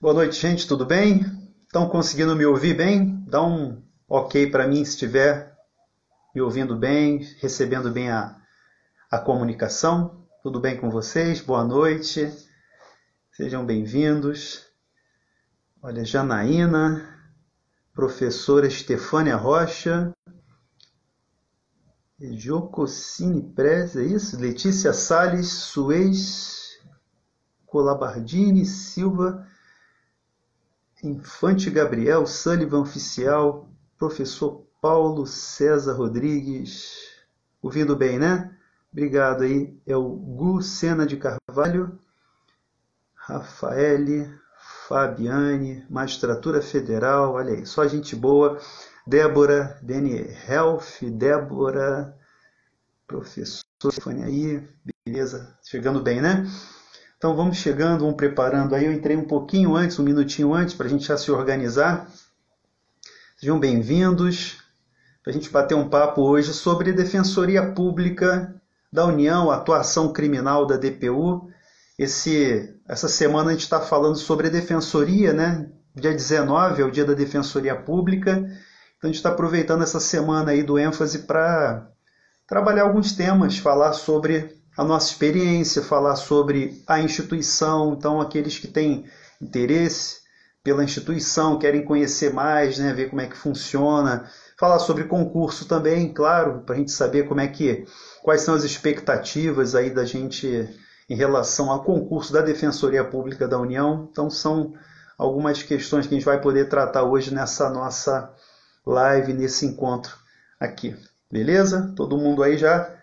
Boa noite, gente, tudo bem? Estão conseguindo me ouvir bem? Dá um ok para mim se estiver me ouvindo bem, recebendo bem a, a comunicação. Tudo bem com vocês? Boa noite. Sejam bem-vindos. Olha, Janaína, professora Estefânia Rocha, Jococine Prez, é isso? Letícia Salles, Suez, Colabardini, Silva, Infante Gabriel, Sullivan Oficial, professor Paulo César Rodrigues. Ouvindo bem, né? Obrigado aí. É o Gu Sena de Carvalho, Rafaele, Fabiane, Magistratura Federal, olha aí, só gente boa. Débora, Dani Health, Débora, professor Stefania aí, beleza, chegando bem, né? Então vamos chegando, vamos preparando aí. Eu entrei um pouquinho antes, um minutinho antes, para a gente já se organizar. Sejam bem-vindos para a gente bater um papo hoje sobre Defensoria Pública da União, atuação criminal da DPU. Esse, essa semana a gente está falando sobre a Defensoria, né? Dia 19 é o dia da Defensoria Pública. Então a gente está aproveitando essa semana aí do ênfase para trabalhar alguns temas, falar sobre a nossa experiência, falar sobre a instituição, então aqueles que têm interesse pela instituição, querem conhecer mais, né, ver como é que funciona, falar sobre concurso também, claro, para a gente saber como é que quais são as expectativas aí da gente em relação ao concurso da Defensoria Pública da União. Então são algumas questões que a gente vai poder tratar hoje nessa nossa live, nesse encontro aqui. Beleza? Todo mundo aí já?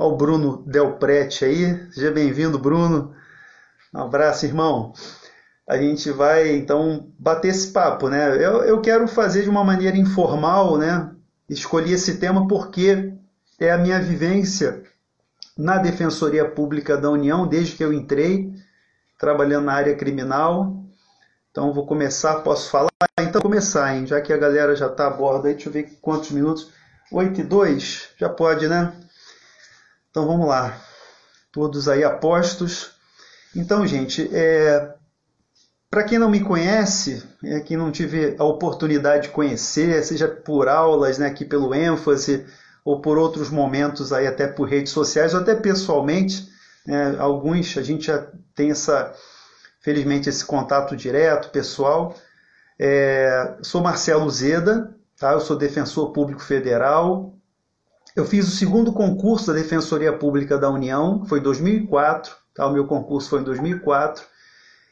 Ó o Bruno Delprete aí. Seja bem-vindo, Bruno. Um abraço, irmão. A gente vai, então, bater esse papo, né? Eu, eu quero fazer de uma maneira informal, né? Escolhi esse tema porque é a minha vivência na Defensoria Pública da União desde que eu entrei, trabalhando na área criminal. Então, vou começar, posso falar? Então, começar, hein? Já que a galera já está a bordo aí, deixa eu ver quantos minutos. 8 e 2? Já pode, né? Então, vamos lá. Todos aí apostos. Então, gente, é... para quem não me conhece, é, quem não tive a oportunidade de conhecer, seja por aulas, né, aqui pelo ênfase, ou por outros momentos aí até por redes sociais, ou até pessoalmente, né, alguns a gente já tem essa, felizmente, esse contato direto, pessoal. É, sou Marcelo Zeda, tá? eu sou defensor público federal. Eu fiz o segundo concurso da Defensoria Pública da União, foi em 2004, tá? o meu concurso foi em 2004.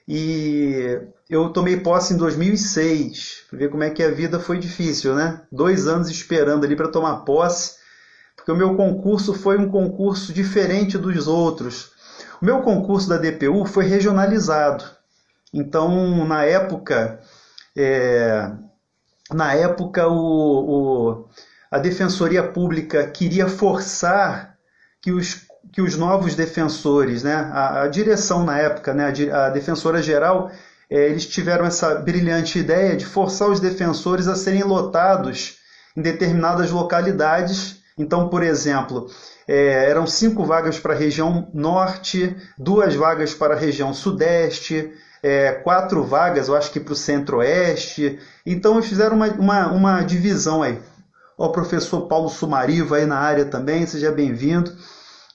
E eu tomei posse em 2006, para ver como é que a vida foi difícil, né? Dois anos esperando ali para tomar posse, porque o meu concurso foi um concurso diferente dos outros. O meu concurso da DPU foi regionalizado. Então, na época, é, na época, o, o, a Defensoria Pública queria forçar que os, que os novos defensores, né, a, a direção na época, né, a, a Defensora Geral, é, eles tiveram essa brilhante ideia de forçar os defensores a serem lotados em determinadas localidades. Então, por exemplo, é, eram cinco vagas para a região norte, duas vagas para a região sudeste, é, quatro vagas, eu acho que para o centro-oeste. Então fizeram uma, uma, uma divisão aí. O professor Paulo Sumariva aí na área também, seja bem-vindo,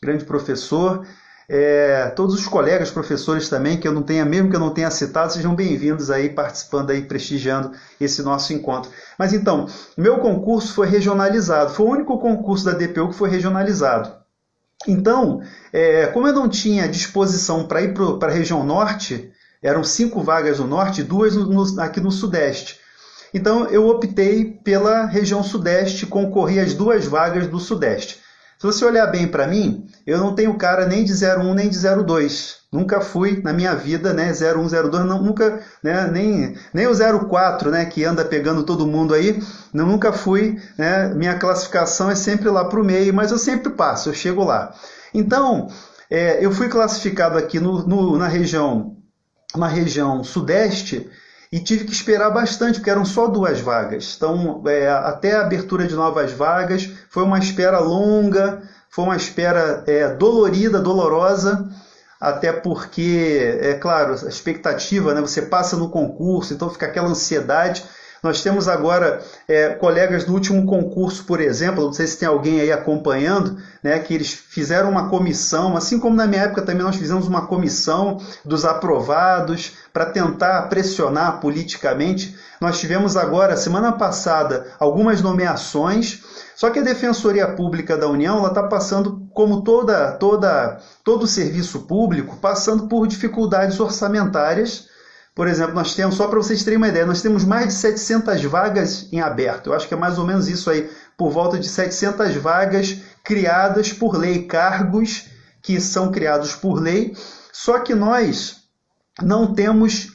grande professor. É, todos os colegas professores também, que eu não tenha, mesmo que eu não tenha citado, sejam bem-vindos aí, participando aí, prestigiando esse nosso encontro. Mas então, meu concurso foi regionalizado, foi o único concurso da DPU que foi regionalizado. Então, é, como eu não tinha disposição para ir para a região norte, eram cinco vagas no norte e duas no, no, aqui no sudeste. Então eu optei pela região sudeste, concorri às duas vagas do sudeste. Se você olhar bem para mim, eu não tenho cara nem de 01 nem de 02. Nunca fui na minha vida, né, 01, 02, não, nunca, né, nem, nem o 04, né, que anda pegando todo mundo aí, não, nunca fui, né, minha classificação é sempre lá para o meio, mas eu sempre passo, eu chego lá. Então, é, eu fui classificado aqui no, no, na região uma região sudeste e tive que esperar bastante, porque eram só duas vagas. Então, é, até a abertura de novas vagas, foi uma espera longa, foi uma espera é, dolorida, dolorosa, até porque, é claro, a expectativa, né? Você passa no concurso, então fica aquela ansiedade. Nós temos agora é, colegas do último concurso, por exemplo, não sei se tem alguém aí acompanhando, né, que eles fizeram uma comissão, assim como na minha época também nós fizemos uma comissão dos aprovados para tentar pressionar politicamente. Nós tivemos agora, semana passada, algumas nomeações. Só que a Defensoria Pública da União está passando, como toda, toda, todo serviço público, passando por dificuldades orçamentárias por exemplo, nós temos, só para vocês terem uma ideia, nós temos mais de 700 vagas em aberto. Eu acho que é mais ou menos isso aí, por volta de 700 vagas criadas por lei, cargos que são criados por lei, só que nós não temos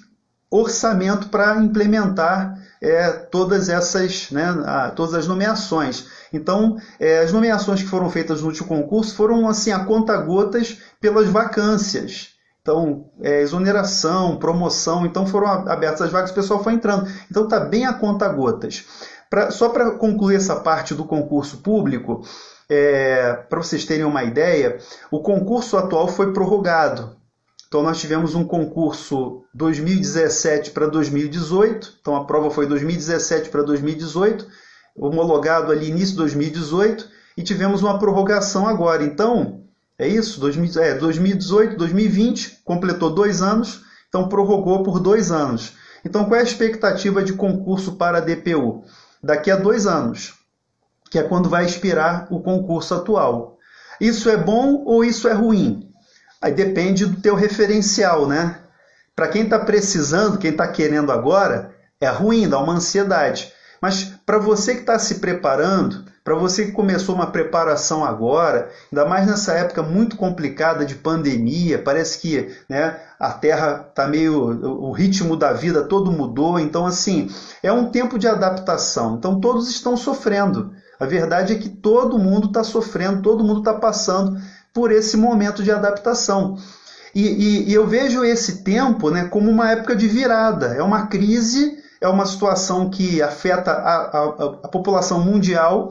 orçamento para implementar é, todas essas, né, todas as nomeações. Então, é, as nomeações que foram feitas no último concurso foram assim a conta gotas pelas vacâncias. Então, é, exoneração, promoção, então foram abertas as vagas, o pessoal foi entrando. Então está bem a conta gotas. Pra, só para concluir essa parte do concurso público, é, para vocês terem uma ideia, o concurso atual foi prorrogado. Então nós tivemos um concurso 2017 para 2018, então a prova foi 2017 para 2018, homologado ali início de 2018, e tivemos uma prorrogação agora. Então, é isso? 2000, é, 2018, 2020, completou dois anos, então prorrogou por dois anos. Então, qual é a expectativa de concurso para a DPU? Daqui a dois anos, que é quando vai expirar o concurso atual. Isso é bom ou isso é ruim? Aí depende do teu referencial, né? Para quem está precisando, quem está querendo agora, é ruim, dá uma ansiedade. Mas para você que está se preparando, para você que começou uma preparação agora, ainda mais nessa época muito complicada de pandemia, parece que né, a Terra está meio. o ritmo da vida todo mudou, então, assim, é um tempo de adaptação. Então, todos estão sofrendo. A verdade é que todo mundo está sofrendo, todo mundo está passando por esse momento de adaptação. E, e, e, eu vejo esse tempo né, como uma época de virada, é uma crise, é uma situação que afeta a, a, a população mundial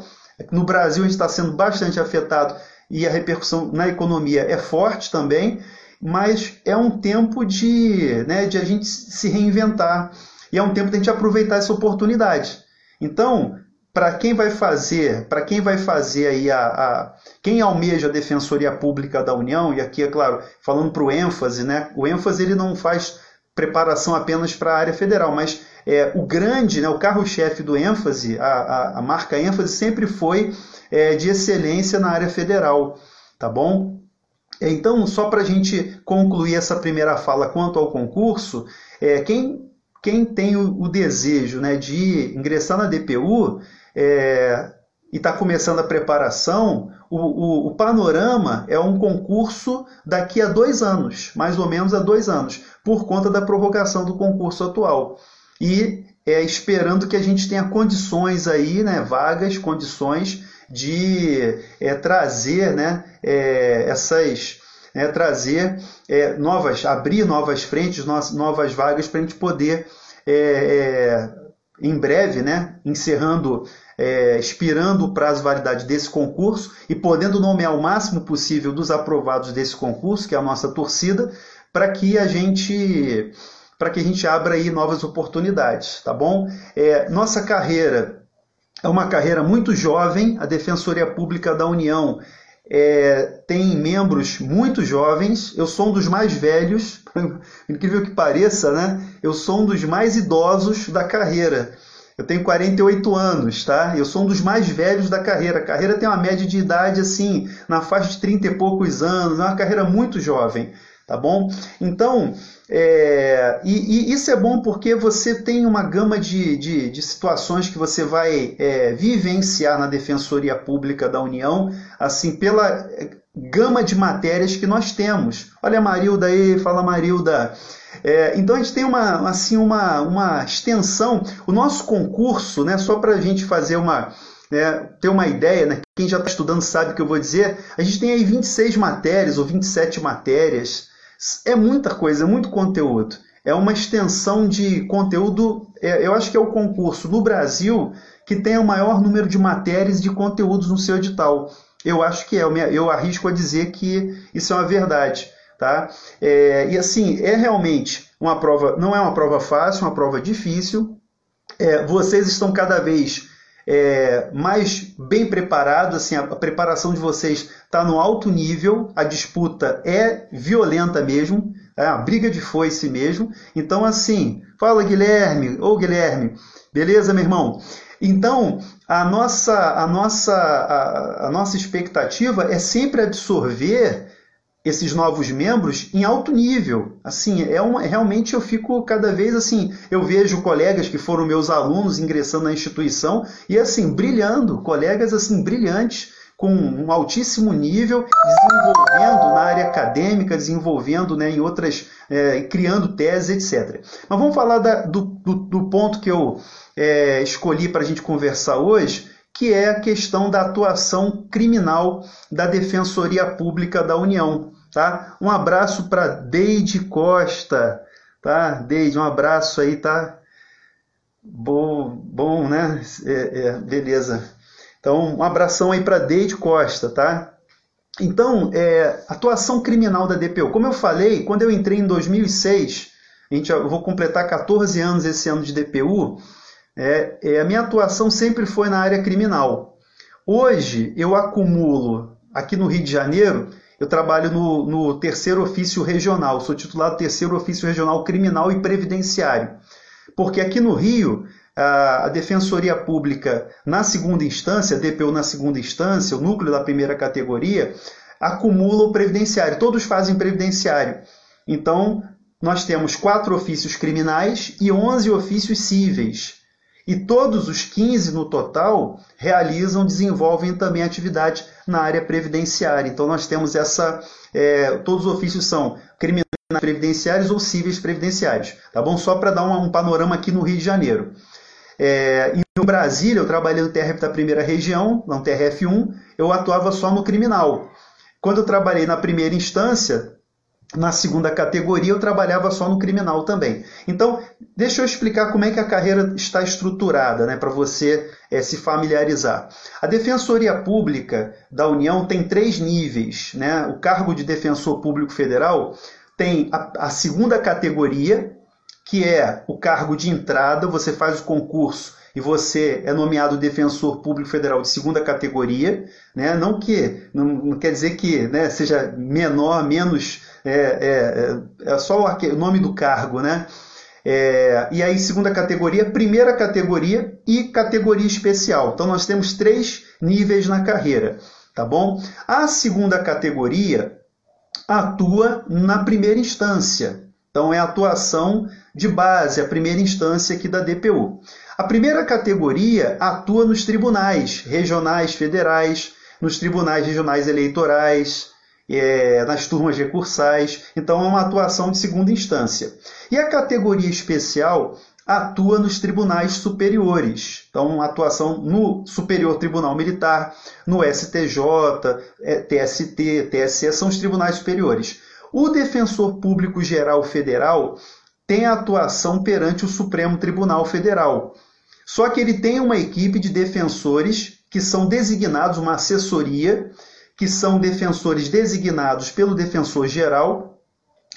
no Brasil, a gente está sendo bastante afetado e a repercussão na economia é forte também, mas é um tempo de, né, de a gente se reinventar e é um tempo de a gente aproveitar essa oportunidade. Então, para quem vai fazer, para quem vai fazer aí a, a, quem almeja a Defensoria Pública da União, e aqui é claro, falando para o ênfase, né? O ênfase ele não faz preparação apenas para a área federal, mas é, o grande, né, o carro-chefe do ênfase, a, a, a, marca ênfase sempre foi é, de excelência na área federal, tá bom? Então, só para a gente concluir essa primeira fala quanto ao concurso, é, quem, quem tem o, o desejo né, de ingressar na DPU é, e está começando a preparação, o, o, o, panorama é um concurso daqui a dois anos, mais ou menos a dois anos, por conta da prorrogação do concurso atual e é, esperando que a gente tenha condições aí, né, vagas, condições de é, trazer né, é, essas. Né, trazer é, novas, abrir novas frentes, novas vagas para a gente poder, é, é, em breve, né, encerrando, expirando o prazo de validade desse concurso e podendo nomear o máximo possível dos aprovados desse concurso, que é a nossa torcida, para que a gente para que a gente abra aí novas oportunidades, tá bom? É, nossa carreira é uma carreira muito jovem, a Defensoria Pública da União é, tem membros muito jovens, eu sou um dos mais velhos, incrível que pareça, né? Eu sou um dos mais idosos da carreira. Eu tenho 48 anos, tá? Eu sou um dos mais velhos da carreira. A carreira tem uma média de idade assim, na faixa de 30 e poucos anos, é uma carreira muito jovem tá bom? Então, é, e, e, isso é bom porque você tem uma gama de, de, de situações que você vai é, vivenciar na Defensoria Pública da União, assim, pela é, gama de matérias que nós temos. Olha a Marilda aí, fala Marilda. É, então a gente tem uma, assim, uma, uma extensão. O nosso concurso, né, só para a gente fazer uma, né, ter uma ideia, né, quem já está estudando sabe o que eu vou dizer, a gente tem aí 26 matérias ou 27 matérias é muita coisa, é muito conteúdo. É uma extensão de conteúdo. É, eu acho que é o concurso no Brasil que tem o maior número de matérias e de conteúdos no seu edital. Eu acho que é, eu arrisco a dizer que isso é uma verdade. Tá? É, e assim, é realmente uma prova, não é uma prova fácil, uma prova difícil. É, vocês estão cada vez é, mais bem preparados, assim, a, a preparação de vocês está no alto nível, a disputa é violenta mesmo, é uma briga de foice mesmo. Então, assim, fala Guilherme, ô Guilherme, beleza, meu irmão? Então, a nossa, a nossa, a, a nossa expectativa é sempre absorver esses novos membros em alto nível. Assim, é uma, realmente eu fico cada vez assim, eu vejo colegas que foram meus alunos ingressando na instituição e assim, brilhando, colegas assim brilhantes com um altíssimo nível, desenvolvendo na área acadêmica, desenvolvendo né, em outras, é, criando teses, etc. Mas vamos falar da, do, do, do, ponto que eu é, escolhi para a gente conversar hoje, que é a questão da atuação criminal da Defensoria Pública da União. Tá? Um abraço para Deide Costa, tá? Deide, um abraço aí, tá? Bom, bom né? É, é, beleza. Então, um abração aí para Deide Costa, tá? Então, é, atuação criminal da DPU. Como eu falei, quando eu entrei em 2006, a gente, eu vou completar 14 anos esse ano de DPU, é, é, a minha atuação sempre foi na área criminal. Hoje, eu acumulo, aqui no Rio de Janeiro, eu trabalho no, no terceiro ofício regional, sou titulado terceiro ofício regional criminal e previdenciário. Porque aqui no Rio, a Defensoria Pública na segunda instância, a DPU na segunda instância, o núcleo da primeira categoria, acumula o previdenciário, todos fazem previdenciário. Então, nós temos quatro ofícios criminais e 11 ofícios cíveis. E todos os 15 no total realizam, desenvolvem também atividade na área previdenciária. Então nós temos essa. É, todos os ofícios são criminais previdenciários ou cíveis previdenciários. Tá bom? Só para dar um, um, panorama aqui no Rio de Janeiro. É, e no Brasília, eu trabalhei no TRF da primeira região, no TRF1, eu atuava só no criminal. Quando eu trabalhei na primeira instância, na segunda categoria eu trabalhava só no criminal também. Então, deixa eu explicar como é que a carreira está estruturada, né, para você é, se familiarizar. A Defensoria Pública da União tem três níveis. Né? O cargo de Defensor Público Federal tem a, a segunda categoria, que é o cargo de entrada, você faz o concurso e você é nomeado defensor público federal de segunda categoria, né? não que não, não quer dizer que né, seja menor, menos é, é, é só o nome do cargo, né? É, e aí, segunda categoria, primeira categoria e categoria especial. Então, nós temos três níveis na carreira, tá bom? A segunda categoria atua na primeira instância. Então, é a atuação de base, a primeira instância aqui da DPU. A primeira categoria atua nos tribunais regionais, federais, nos tribunais regionais eleitorais, é, nas turmas recursais, então é uma atuação de segunda instância. E a categoria especial atua nos tribunais superiores, então atuação no Superior Tribunal Militar, no STJ, TST, TSE, são os tribunais superiores. O Defensor Público Geral Federal tem atuação perante o Supremo Tribunal Federal. Só que ele tem uma equipe de defensores que são designados, uma assessoria, que são defensores designados pelo defensor geral,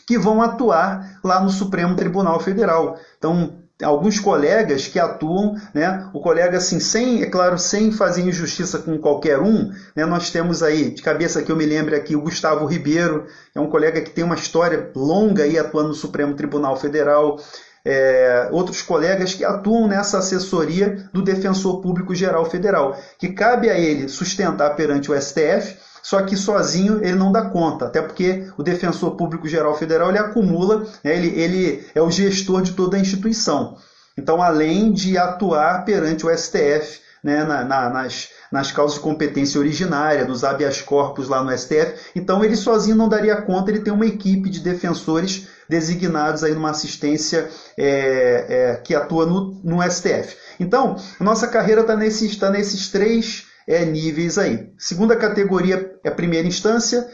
que vão atuar lá no Supremo Tribunal Federal. Então, alguns colegas que atuam, né? O colega assim, sem, é claro, sem fazer injustiça com qualquer um, né? Nós temos aí, de cabeça que eu me lembro aqui, o Gustavo Ribeiro, é um colega que tem uma história longa aí atuando no Supremo Tribunal Federal. É, outros colegas que atuam nessa assessoria do Defensor Público Geral Federal, que cabe a ele sustentar perante o STF só que sozinho ele não dá conta, até porque o Defensor Público Geral Federal ele acumula, né, ele, ele é o gestor de toda a instituição. Então, além de atuar perante o STF né, na, na, nas, nas causas de competência originária, nos habeas corpus lá no STF, então ele sozinho não daria conta, ele tem uma equipe de defensores designados aí numa assistência é, é, que atua no, no STF. Então, nossa carreira está nesses, tá nesses três é, níveis aí. Segunda categoria é a primeira instância,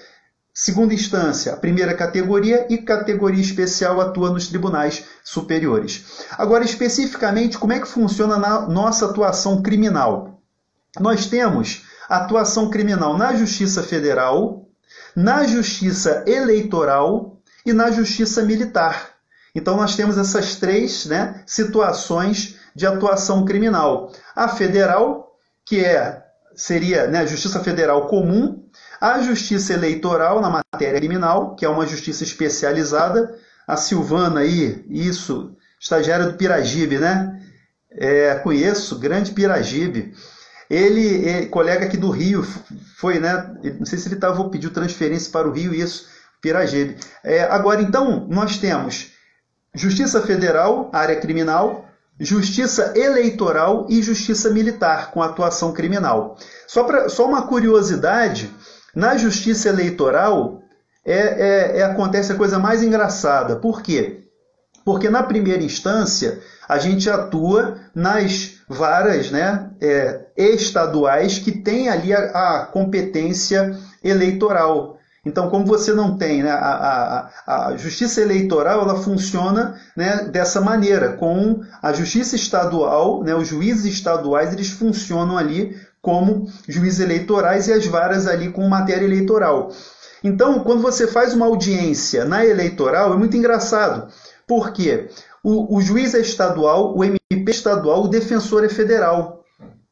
segunda instância a primeira categoria e categoria especial atua nos tribunais superiores. Agora, especificamente, como é que funciona a nossa atuação criminal? Nós temos atuação criminal na Justiça Federal, na justiça eleitoral e na justiça militar. Então nós temos essas três né, situações de atuação criminal. A federal, que é seria né, a Justiça Federal comum, a Justiça Eleitoral na matéria criminal, que é uma justiça especializada, a Silvana aí, isso, estagiária do Piragibe, né? É, conheço, grande Piragibe. Ele, é colega aqui do Rio, foi, né? Não sei se ele estava pediu transferência para o Rio, isso, Piragibe. É, agora, então, nós temos Justiça Federal, área criminal, Justiça Eleitoral e Justiça Militar, com atuação criminal. Só, pra, só uma curiosidade, na Justiça Eleitoral é, é, é, acontece a coisa mais engraçada. Por quê? Porque na primeira instância a gente atua nas varas né, é, estaduais que têm ali a, a competência eleitoral. Então, como você não tem né, a, a, a, justiça eleitoral, ela funciona né, dessa maneira, com a justiça estadual, né, os juízes estaduais, eles funcionam ali como juízes eleitorais e as varas ali com matéria eleitoral. Então, quando você faz uma audiência na eleitoral, é muito engraçado, porque o, o juiz é estadual, o MP é estadual, o defensor é federal.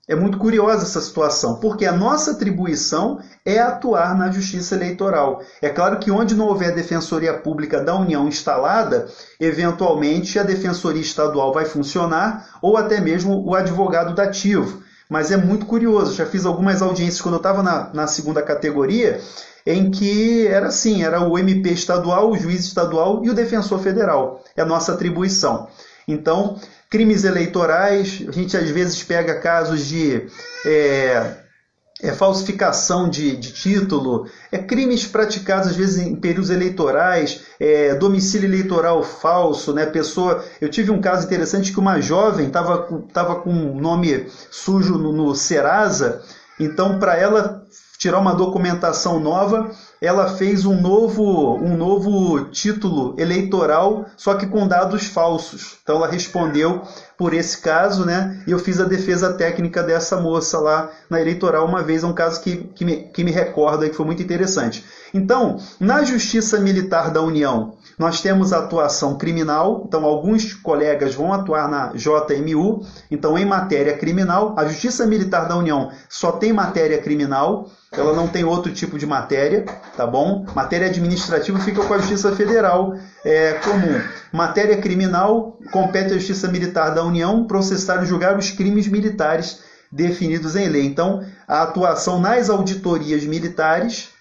É muito curiosa essa situação, porque a nossa atribuição é atuar na justiça eleitoral. É claro que onde não houver defensoria pública da União instalada, eventualmente a defensoria estadual vai funcionar ou até mesmo o advogado dativo. Mas é muito curioso, já fiz algumas audiências quando eu estava na, na segunda categoria, em que era assim, era o MP estadual, o juiz estadual e o defensor federal. É a nossa atribuição. Então, crimes eleitorais, a gente às vezes pega casos de é, é, falsificação de, de, título, é crimes praticados às vezes em períodos eleitorais, é, domicílio eleitoral falso, né? Pessoa, eu tive um caso interessante que uma jovem estava tava com um nome sujo no, no Serasa, então para ela tirar uma documentação nova, ela fez um novo, um novo título eleitoral, só que com dados falsos. Então ela respondeu por esse caso, né? E eu fiz a defesa técnica dessa moça lá na eleitoral uma vez, é um caso que, que, me, que me recorda que foi muito interessante. Então, na Justiça Militar da União, nós temos a atuação criminal, então alguns colegas vão atuar na JMU, então em matéria criminal, a Justiça Militar da União só tem matéria criminal, ela não tem outro tipo de matéria, tá bom? Matéria administrativa fica com a Justiça Federal é, comum. Matéria criminal compete à Justiça Militar da União processar e julgar os crimes militares definidos em lei. Então, a atuação nas auditorias militares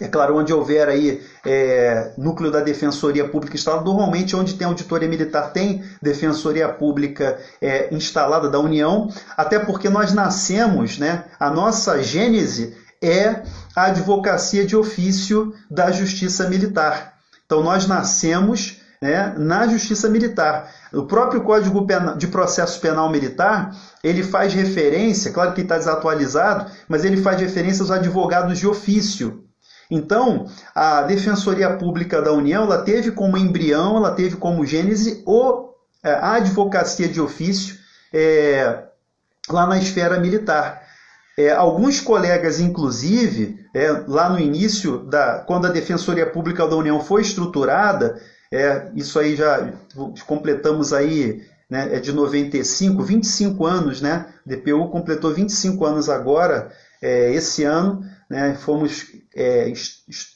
é claro, onde houver aí é, núcleo da Defensoria Pública instalado, normalmente onde tem auditoria militar tem Defensoria Pública é, instalada da União, até porque nós nascemos, né, a nossa gênese é a advocacia de ofício da Justiça Militar. Então nós nascemos né, na Justiça Militar. O próprio Código de Processo Penal Militar, ele faz referência, claro que está desatualizado, mas ele faz referência aos advogados de ofício. Então, a Defensoria Pública da União, ela teve como embrião, ela teve como gênese o, é, a advocacia de ofício é, lá na esfera militar. É, alguns colegas, inclusive, é, lá no início, da, quando a Defensoria Pública da União foi estruturada, é, isso aí já completamos aí, né, é de 95, 25 anos, né? DPU completou 25 anos agora, é, esse ano, né, fomos é,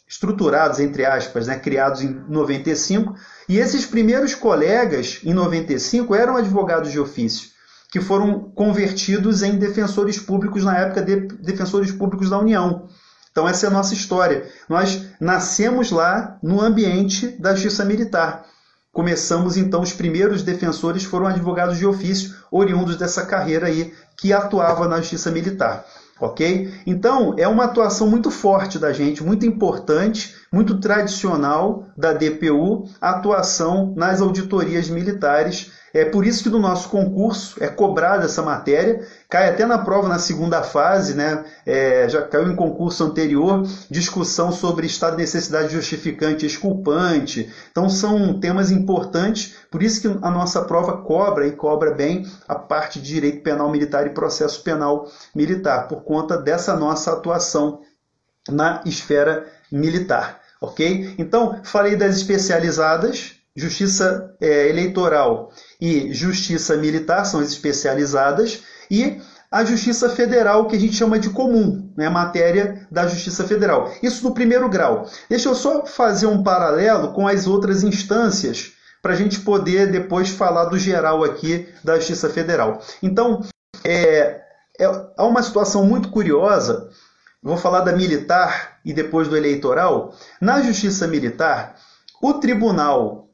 estruturados, entre aspas, né, criados em 95, e esses primeiros colegas, em 95, eram advogados de ofício que foram convertidos em defensores públicos na época de defensores públicos da União. Então essa é a nossa história. Nós nascemos lá no ambiente da justiça militar. Começamos então os primeiros defensores foram advogados de ofício oriundos dessa carreira aí que atuava na justiça militar. Ok? Então, é uma atuação muito forte da gente, muito importante, muito tradicional da DPU, a atuação nas auditorias militares é por isso que no nosso concurso é cobrada essa matéria, cai até na prova na segunda fase, né? É, já caiu em concurso anterior, discussão sobre estado de necessidade justificante exculpante. Então são temas importantes, por isso que a nossa prova cobra e cobra bem a parte de direito penal militar e processo penal militar, por conta dessa nossa atuação na esfera militar, ok? Então, falei das especializadas, justiça é, eleitoral e justiça militar são as especializadas, e a Justiça Federal, que a gente chama de comum, né, matéria da Justiça Federal. Isso no primeiro grau. Deixa eu só fazer um paralelo com as outras instâncias para a gente poder depois falar do geral aqui da Justiça Federal. Então, é, é, há uma situação muito curiosa, vou falar da militar e depois do eleitoral. Na Justiça Militar, o Tribunal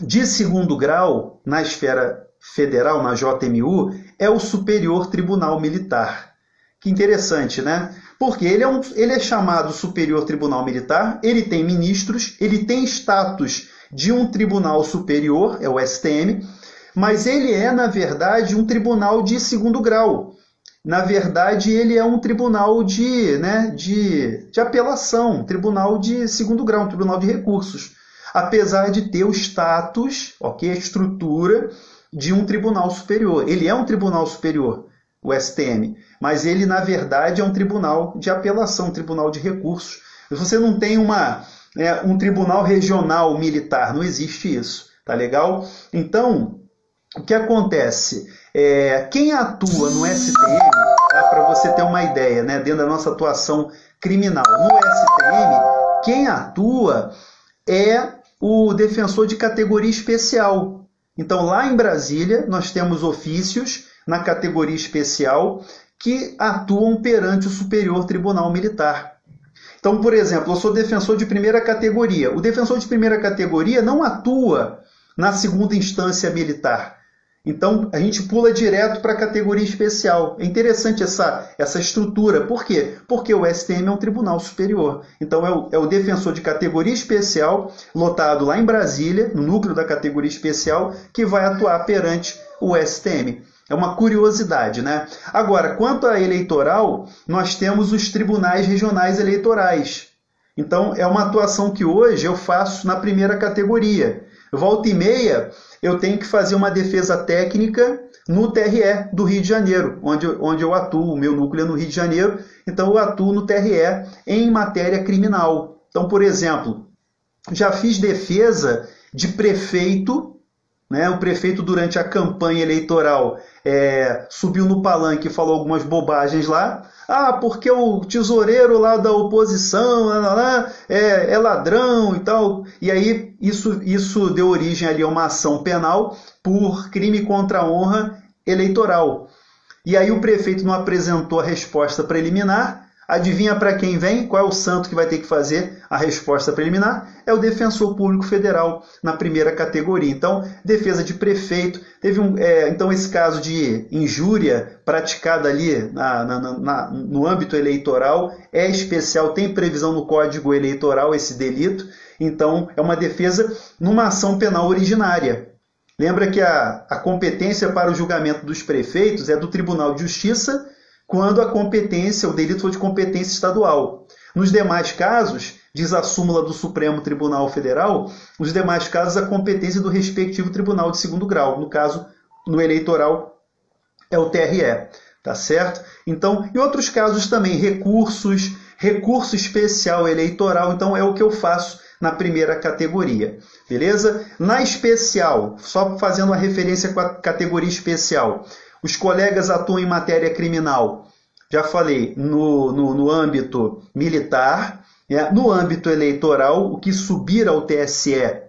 de segundo grau, na esfera federal, na JMU, é o Superior Tribunal Militar. Que interessante, né? Porque ele é, um, ele é chamado Superior Tribunal Militar, ele tem ministros, ele tem status de um tribunal superior, é o STM, mas ele é, na verdade, um tribunal de segundo grau. Na verdade, ele é um tribunal de, né, de, de apelação, tribunal de segundo grau, um tribunal de recursos. Apesar de ter o status, ok, a estrutura de um tribunal superior. Ele é um tribunal superior, o STM, mas ele, na verdade, é um tribunal de apelação, um tribunal de recursos. Você não tem uma, né, um tribunal regional militar, não existe isso, tá legal? Então, o que acontece? É, quem atua no STM, tá, para você ter uma ideia, né, dentro da nossa atuação criminal, no STM, quem atua é o defensor de categoria especial, então, lá em Brasília, nós temos ofícios na categoria especial que atuam perante o Superior Tribunal Militar. Então, por exemplo, eu sou defensor de primeira categoria. O defensor de primeira categoria não atua na segunda instância militar. Então, a gente pula direto para a categoria especial. É interessante essa, essa estrutura. Por quê? Porque o STM é um tribunal superior. Então, é o, é o defensor de categoria especial, lotado lá em Brasília, no núcleo da categoria especial, que vai atuar perante o STM. É uma curiosidade, né? Agora, quanto à eleitoral, nós temos os tribunais regionais eleitorais. Então, é uma atuação que hoje eu faço na primeira categoria. Volta e meia, eu tenho que fazer uma defesa técnica no TRE do Rio de Janeiro, onde, onde eu atuo, o meu núcleo é no Rio de Janeiro, então eu atuo no TRE em matéria criminal. Então, por exemplo, já fiz defesa de prefeito, né? o prefeito durante a campanha eleitoral é, subiu no palanque e falou algumas bobagens lá, ah, porque o tesoureiro lá da oposição lá, lá, é, é, ladrão e tal. E aí isso, isso deu origem ali a uma ação penal por crime contra a honra eleitoral. E aí o prefeito não apresentou a resposta preliminar Adivinha para quem vem? Qual é o santo que vai ter que fazer a resposta preliminar? É o defensor público federal na primeira categoria. Então, defesa de prefeito. Teve um, é, então esse caso de injúria praticada ali na, na, na, no âmbito eleitoral é especial. Tem previsão no Código Eleitoral esse delito. Então, é uma defesa numa ação penal originária. Lembra que a, a competência para o julgamento dos prefeitos é do Tribunal de Justiça quando a competência, o delito for de competência estadual. Nos demais casos, diz a súmula do Supremo Tribunal Federal, nos demais casos a competência do respectivo tribunal de segundo grau. No caso, no eleitoral, é o TRE, tá certo? Então, em outros casos também, recursos, recurso especial eleitoral, então é o que eu faço na primeira categoria, beleza? Na especial, só fazendo uma referência com a categoria especial, os colegas atuam em matéria criminal, já falei, no, no, no âmbito militar, no âmbito eleitoral, o que subir ao TSE,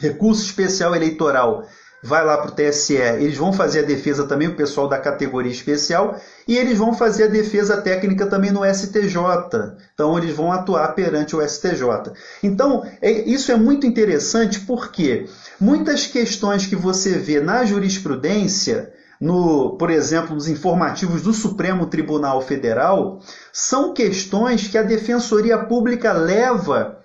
recurso especial eleitoral, vai lá para o TSE, eles vão fazer a defesa também, o pessoal da categoria especial, e eles vão fazer a defesa técnica também no STJ. Então, eles vão atuar perante o STJ. Então, é, isso é muito interessante porque muitas questões que você vê na jurisprudência no, por exemplo, nos informativos do Supremo Tribunal Federal, são questões que a Defensoria Pública leva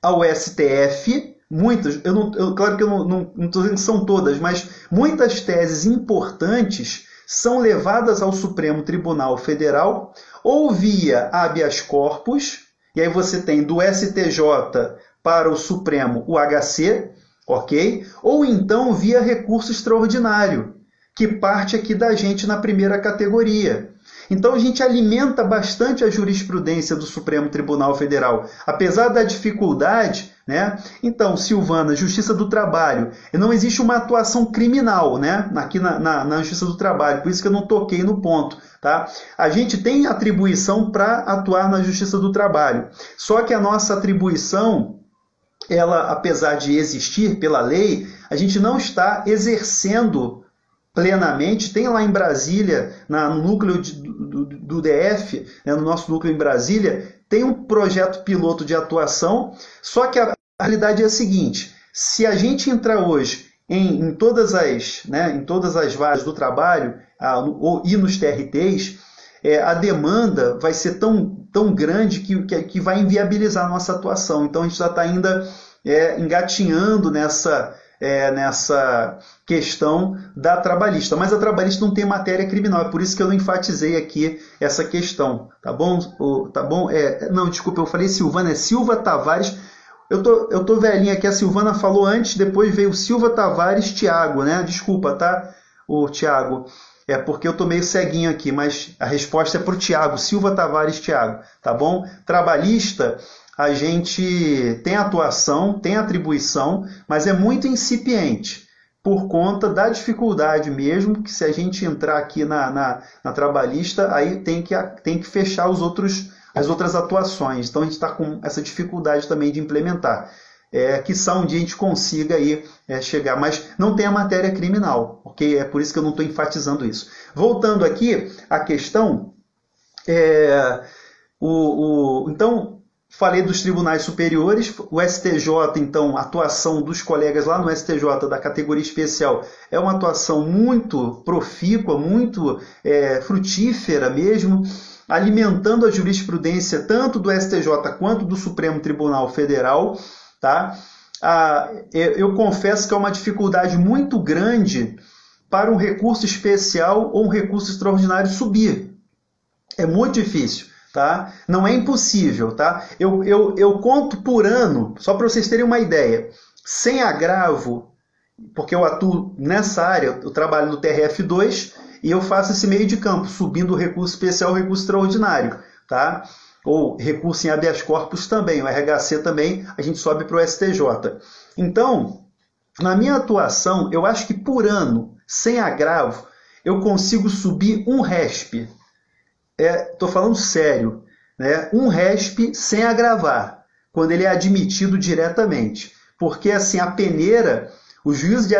ao STF. Muitas, eu não, eu, claro que eu não estou dizendo que são todas, mas muitas teses importantes são levadas ao Supremo Tribunal Federal ou via habeas corpus, e aí você tem do STJ para o Supremo o HC, ok? Ou então via recurso extraordinário, que parte aqui da gente na primeira categoria. Então a gente alimenta bastante a jurisprudência do Supremo Tribunal Federal, apesar da dificuldade, né? Então, Silvana, Justiça do Trabalho, não existe uma atuação criminal, né? Aqui na, na, na Justiça do Trabalho, por isso que eu não toquei no ponto, tá? A gente tem atribuição para atuar na Justiça do Trabalho, só que a nossa atribuição ela, apesar de existir pela lei, a gente não está exercendo plenamente. Tem lá em Brasília, na, no núcleo de, do, do, DF, né, no nosso núcleo em Brasília, tem um projeto piloto de atuação, só que a, realidade é a seguinte: se a gente entrar hoje em, em todas as né, em todas as vagas do trabalho a, ou, e nos TRTs, é, a demanda vai ser tão, tão grande que, que, que vai inviabilizar a nossa atuação. Então a gente já está ainda é, engatinhando nessa, é, nessa questão da trabalhista. Mas a trabalhista não tem matéria criminal, é por isso que eu não enfatizei aqui essa questão. Tá bom? O, tá bom? É, não, desculpa, eu falei Silvana, é Silva Tavares. Eu tô, eu tô velhinha aqui, a Silvana falou antes, depois veio Silva Tavares Tiago, né? Desculpa, tá? O Tiago. É porque eu tô meio ceguinho aqui, mas a resposta é para o Tiago, Silva Tavares Tiago, tá bom? Trabalhista, a gente tem atuação, tem atribuição, mas é muito incipiente por conta da dificuldade mesmo, que se a gente entrar aqui na, na, na trabalhista, aí tem que, tem que fechar os outros, as outras atuações. Então a gente está com essa dificuldade também de implementar é, que só um dia a gente consiga aí é, chegar, mas não tem a matéria criminal, ok? É por isso que eu não estou enfatizando isso. Voltando aqui à questão, é, o, o, então falei dos tribunais superiores, o STJ, então, a atuação dos colegas lá no STJ da categoria especial é uma atuação muito profícua, muito é, frutífera mesmo alimentando a jurisprudência tanto do STJ quanto do Supremo Tribunal Federal. Tá? Ah, eu confesso que é uma dificuldade muito grande para um recurso especial ou um recurso extraordinário subir. É muito difícil. Tá? Não é impossível. Tá? Eu, eu, eu conto por ano, só para vocês terem uma ideia, sem agravo, porque eu atuo nessa área, eu trabalho no TRF2 e eu faço esse meio de campo, subindo o recurso especial recurso extraordinário. Tá? ou recurso em habeas corpus também, o RHC também, a gente sobe para o STJ. Então, na minha atuação, eu acho que por ano, sem agravo, eu consigo subir um RESP. Estou é, falando sério, né? um RESP sem agravar, quando ele é admitido diretamente. Porque assim, a peneira, o juízo de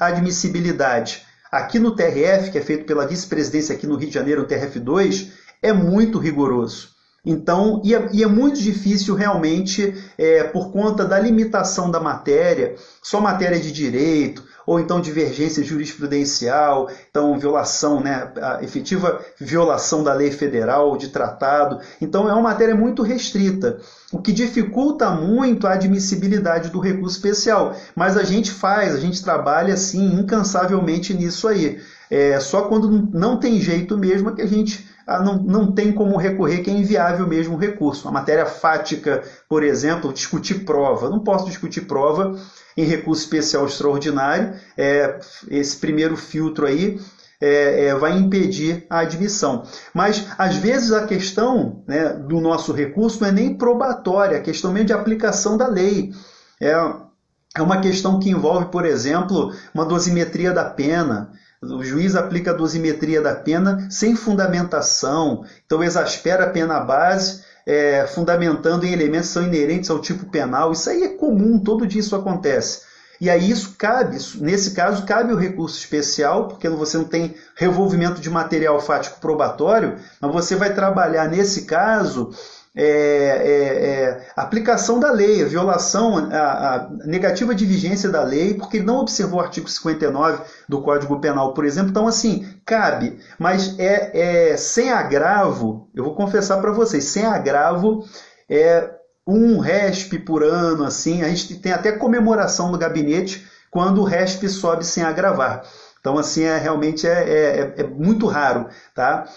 admissibilidade aqui no TRF, que é feito pela vice-presidência aqui no Rio de Janeiro, o TRF2, é muito rigoroso. Então, e é, e é, muito difícil realmente, é, por conta da limitação da matéria, só matéria de direito, ou então divergência jurisprudencial, então violação, né, a efetiva violação da lei federal, de tratado. Então, é uma matéria muito restrita, o que dificulta muito a admissibilidade do recurso especial. Mas a gente faz, a gente trabalha assim incansavelmente nisso aí. É só quando não tem jeito mesmo é que a gente ah, não, não tem como recorrer, que é inviável mesmo o recurso. A matéria fática, por exemplo, discutir prova. Não posso discutir prova em recurso especial extraordinário. É, esse primeiro filtro aí é, é, vai impedir a admissão. Mas, às vezes, a questão né, do nosso recurso não é nem probatória, a questão mesmo de aplicação da lei. É, é uma questão que envolve, por exemplo, uma dosimetria da pena. O juiz aplica a dosimetria da pena sem fundamentação, então exaspera a pena base, é, fundamentando em elementos que são inerentes ao tipo penal. Isso aí é comum, todo dia isso acontece. E aí isso cabe, nesse caso, cabe o recurso especial, porque você não tem revolvimento de material fático probatório, mas você vai trabalhar nesse caso é, é, é, aplicação da lei, a violação, a, a, negativa de vigência da lei, porque ele não observou o artigo 59 do Código Penal, por exemplo. Então, assim, cabe, mas é, é sem agravo, eu vou confessar para vocês, sem agravo, é um RESP por ano, assim, a gente tem até comemoração no gabinete quando o RESP sobe sem agravar. Então, assim, é, realmente é, é, é muito raro, tá?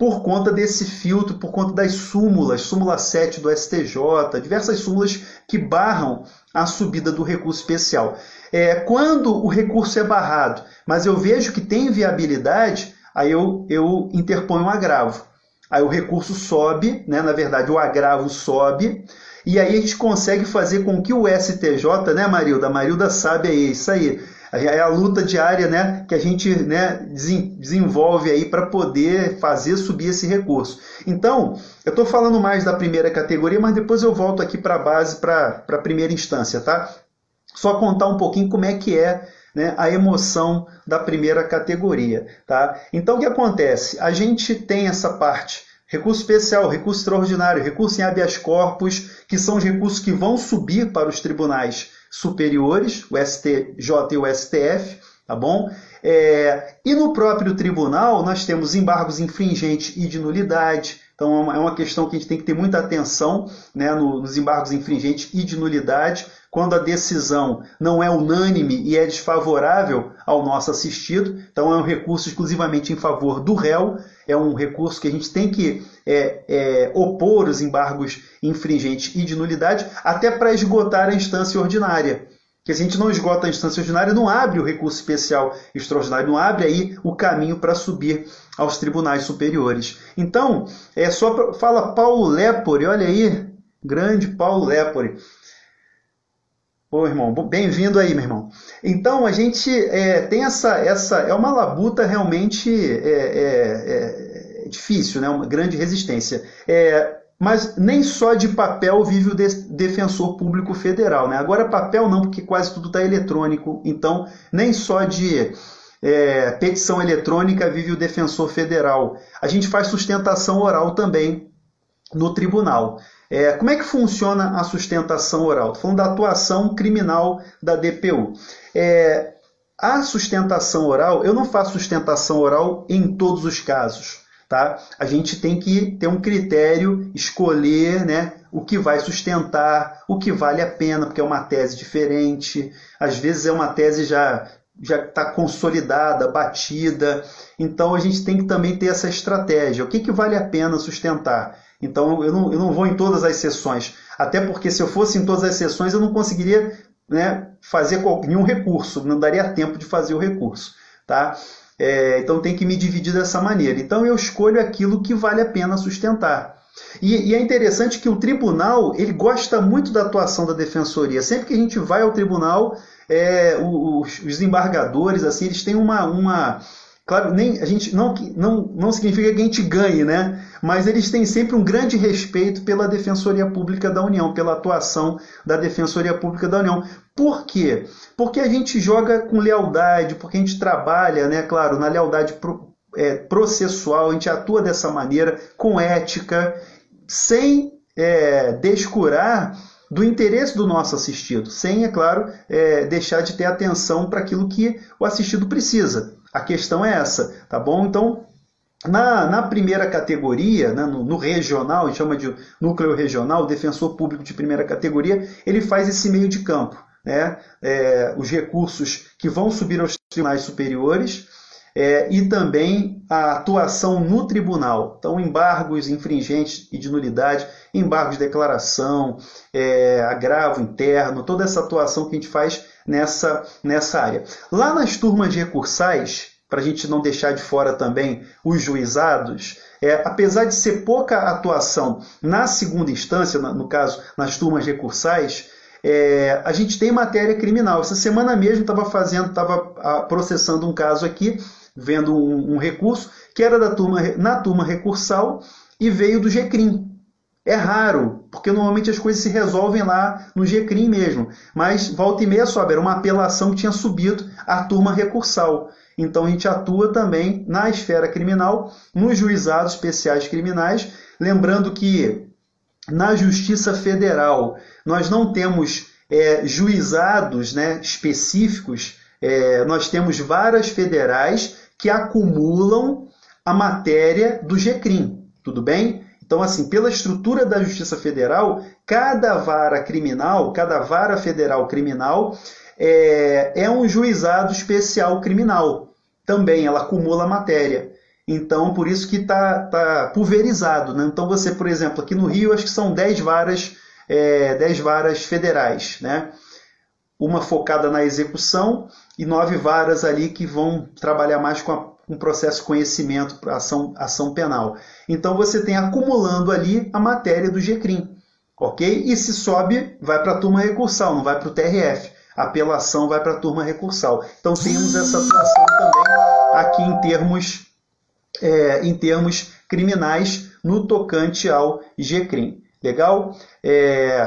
Por conta desse filtro, por conta das súmulas, súmula 7 do STJ, diversas súmulas que barram a subida do recurso especial. É, quando o recurso é barrado, mas eu vejo que tem viabilidade, aí eu, eu interponho um agravo. Aí o recurso sobe, né? na verdade o agravo sobe, e aí a gente consegue fazer com que o STJ, né, Marilda? A Marilda sabe aí, isso aí. É a luta diária né, que a gente né, desenvolve aí para poder fazer subir esse recurso. Então, eu estou falando mais da primeira categoria, mas depois eu volto aqui para a base, para a primeira instância, tá? Só contar um pouquinho como é que é né, a emoção da primeira categoria. Tá? Então, o que acontece? A gente tem essa parte recurso especial, recurso extraordinário, recurso em habeas corpus, que são os recursos que vão subir para os tribunais superiores, o STJ e o STF, tá bom? É, e no próprio tribunal nós temos embargos infringentes e de nulidade, então é uma, é questão que a gente tem que ter muita atenção né, nos embargos infringentes e de nulidade, quando a decisão não é unânime e é desfavorável ao nosso assistido, então é um recurso exclusivamente em favor do réu, é um recurso que a gente tem que é, é, opor os embargos infringentes e de nulidade, até para esgotar a instância ordinária. Porque se a gente não esgota a instância ordinária, não abre o recurso especial extraordinário, não abre aí o caminho para subir aos tribunais superiores. Então, é só fala Paulo Lepore, olha aí, grande Paulo Lepore. Ô irmão, bem-vindo aí, meu irmão. Então a gente é, tem essa, essa. É uma labuta realmente é, é, é difícil, né? uma grande resistência. É, mas nem só de papel vive o defensor público federal. Né? Agora, papel não, porque quase tudo está eletrônico. Então, nem só de é, petição eletrônica vive o defensor federal. A gente faz sustentação oral também no tribunal. É, como é que funciona a sustentação oral? Estou falando da atuação criminal da DPU. É, a sustentação oral, eu não faço sustentação oral em todos os casos. Tá? A gente tem que ter um critério, escolher né, o que vai sustentar, o que vale a pena, porque é uma tese diferente. Às vezes é uma tese já já está consolidada, batida. Então a gente tem que também ter essa estratégia. O que, que vale a pena sustentar? Então eu não, eu não vou em todas as sessões, até porque se eu fosse em todas as sessões eu não conseguiria né, fazer nenhum recurso, não daria tempo de fazer o recurso. Tá? É, então tem que me dividir dessa maneira. Então eu escolho aquilo que vale a pena sustentar. E, e, é interessante que o tribunal ele gosta muito da atuação da defensoria. Sempre que a gente vai ao tribunal, é, os, os embargadores assim eles têm uma, uma Claro, nem, a gente não, não, não significa que a gente ganhe, né? Mas eles têm sempre um grande respeito pela Defensoria Pública da União, pela atuação da Defensoria Pública da União. Por quê? Porque a gente joga com lealdade, porque a gente trabalha, né, claro, na lealdade pro, é, processual, a gente atua dessa maneira, com ética, sem é, descurar do interesse do nosso assistido, sem, é claro, é, deixar de ter atenção para aquilo que o assistido precisa. A questão é essa, tá bom? Então, na, na primeira categoria, né, no, no, regional, gente chama de núcleo regional, defensor público de primeira categoria, ele faz esse meio de campo. Né? É, os recursos que vão subir aos tribunais superiores é, e também a atuação no tribunal. Então, embargos infringentes e de nulidade, embargos de declaração, é, agravo interno, toda essa atuação que a gente faz nessa, nessa área. Lá nas turmas recursais, para a gente não deixar de fora também os juizados, é, apesar de ser pouca atuação na segunda instância, no caso, nas turmas recursais, é, a gente tem matéria criminal. Essa semana mesmo estava fazendo, estava processando um caso aqui, vendo um, um, recurso que era da turma na turma recursal e veio do GCRIM, é raro, porque normalmente as coisas se resolvem lá no GCRIM mesmo. Mas volta e meia sobe, era uma apelação que tinha subido à turma recursal. Então a gente atua também na esfera criminal, nos juizados especiais criminais. Lembrando que na Justiça Federal nós não temos é, juizados né, específicos, é, nós temos varas federais que acumulam a matéria do GCRIM. Tudo bem? Então, assim, pela estrutura da Justiça Federal, cada vara criminal, cada vara federal criminal é, é um juizado especial criminal. Também ela acumula matéria. Então, por isso que está tá pulverizado. Né? Então, você, por exemplo, aqui no Rio, acho que são 10 varas, é, 10 varas federais. Né? Uma focada na execução e nove varas ali que vão trabalhar mais com a um processo de conhecimento ação, ação penal. Então você tem acumulando ali a matéria do GCRIM, ok? E se sobe, vai para a turma recursal, não vai para o TRF. Apelação vai para a turma recursal. Então temos essa atuação também aqui em termos, é, em termos criminais no tocante ao GCRIM. Legal? É,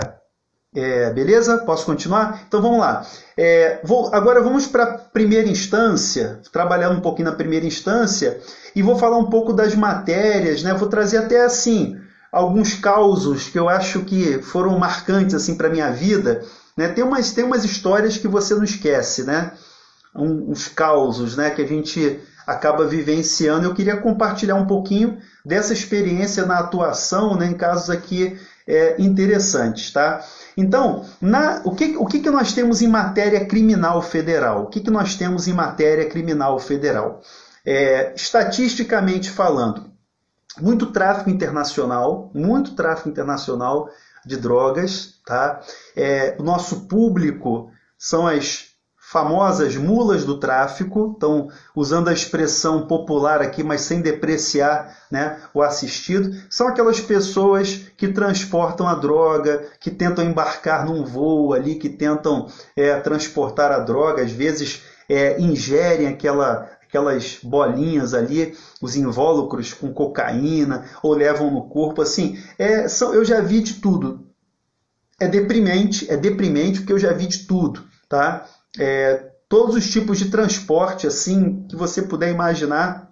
é, beleza? Posso continuar? Então vamos lá. É, vou, agora vamos para a primeira instância, trabalhar um pouquinho na primeira instância e vou falar um pouco das matérias, né? Vou trazer até assim alguns causos que eu acho que foram marcantes assim para minha vida, né? Tem umas tem umas histórias que você não esquece, né? Um, uns causos, né? Que a gente acaba vivenciando. Eu queria compartilhar um pouquinho dessa experiência na atuação, né? Em casos aqui é, interessantes, tá? Então, na, o, que, o que, que nós temos em matéria criminal federal? O que, que nós temos em matéria criminal federal? É, estatisticamente falando, muito tráfico internacional, muito tráfico internacional de drogas, tá? É, o nosso público são as famosas mulas do tráfico, estão usando a expressão popular aqui, mas sem depreciar né, o assistido, são aquelas pessoas que transportam a droga, que tentam embarcar num voo ali, que tentam é, transportar a droga, às vezes é, ingerem aquela, aquelas bolinhas ali, os invólucros com cocaína, ou levam no corpo, assim, é, são, eu já vi de tudo. É deprimente, é deprimente porque eu já vi de tudo, tá? é, todos os tipos de transporte assim que você puder imaginar,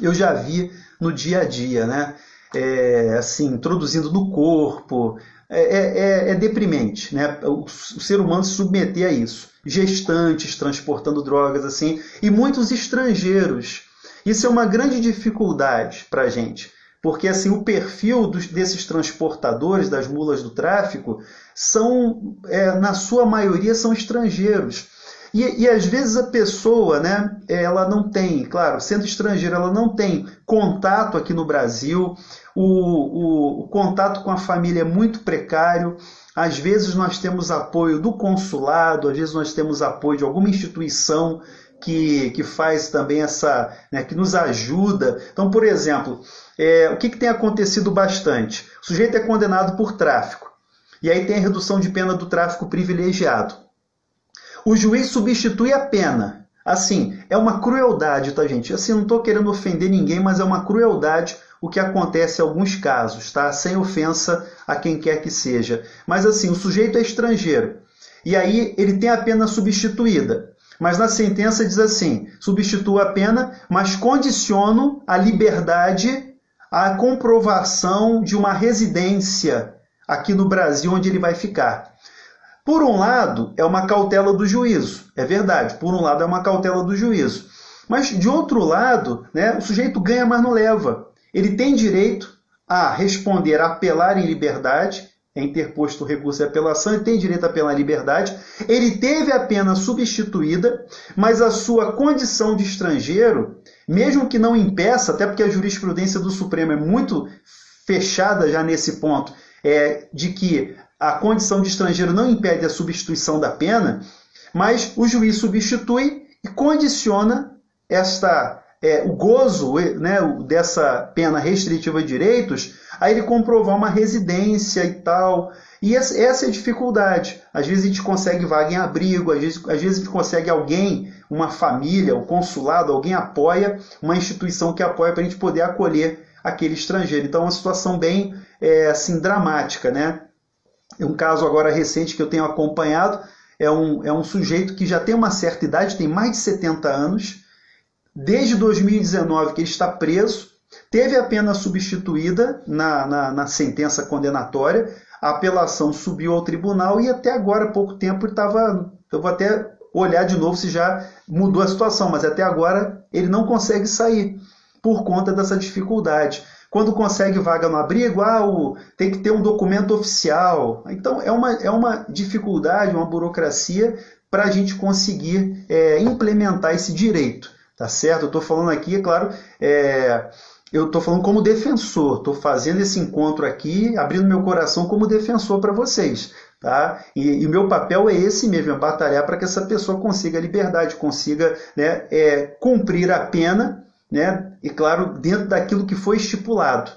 eu já vi no dia a dia, né? É, assim, introduzindo no corpo, é, é, é, é deprimente, né? O, o, ser humano se submeter a isso. Gestantes transportando drogas assim e muitos estrangeiros. Isso é uma grande dificuldade para a gente, porque assim o perfil dos, desses transportadores das mulas do tráfico são, é, na sua maioria, são estrangeiros. E, e, às vezes a pessoa, né, ela não tem, claro, sendo estrangeira, ela não tem contato aqui no Brasil, o, o, o contato com a família é muito precário. Às vezes nós temos apoio do consulado, às vezes nós temos apoio de alguma instituição que, que faz também essa, né, que nos ajuda. Então, por exemplo, é, o que, que tem acontecido bastante? O sujeito é condenado por tráfico. E aí tem a redução de pena do tráfico privilegiado. O juiz substitui a pena. Assim, é uma crueldade, tá, gente? Assim, não estou querendo ofender ninguém, mas é uma crueldade o que acontece em alguns casos, tá? Sem ofensa a quem quer que seja. Mas assim, o sujeito é estrangeiro. E aí ele tem a pena substituída. Mas na sentença diz assim: substitua a pena, mas condiciono a liberdade à comprovação de uma residência aqui no Brasil onde ele vai ficar. Por um lado, é uma cautela do juízo, é verdade, por um lado é uma cautela do juízo. Mas de outro lado, né, o sujeito ganha, mas não leva. Ele tem direito a responder, a apelar em liberdade, é interposto o recurso de apelação, ele tem direito a apelar em liberdade. Ele teve a pena substituída, mas a sua condição de estrangeiro, mesmo que não impeça, até porque a jurisprudência do Supremo é muito fechada já nesse ponto, é, de que a condição de estrangeiro não impede a substituição da pena, mas o juiz substitui e condiciona esta, é, o gozo né, dessa pena restritiva de direitos a ele comprovar uma residência e tal. E essa, é a dificuldade. Às vezes a gente consegue vaga em abrigo, às vezes, às vezes a gente consegue alguém, uma família, o um consulado, alguém apoia, uma instituição que apoia para a gente poder acolher aquele estrangeiro. Então é uma situação bem é, assim, dramática. Né? Um caso agora recente que eu tenho acompanhado é um, é um sujeito que já tem uma certa idade, tem mais de 70 anos, desde 2019 que ele está preso, teve a pena substituída na, na, na sentença condenatória, a apelação subiu ao tribunal e até agora, há pouco tempo, estava. Eu vou até olhar de novo se já mudou a situação, mas até agora ele não consegue sair por conta dessa dificuldade. Quando consegue vaga no abrigo, ah, o, tem que ter um documento oficial. Então é uma, é uma dificuldade, uma burocracia para a gente conseguir é, implementar esse direito. Tá certo? Eu estou falando aqui, é claro, é, eu estou falando como defensor, estou fazendo esse encontro aqui, abrindo meu coração como defensor para vocês. Tá? E, o meu papel é esse mesmo, é batalhar para que essa pessoa consiga a liberdade, consiga né, é, cumprir a pena né? E claro, dentro daquilo que foi estipulado,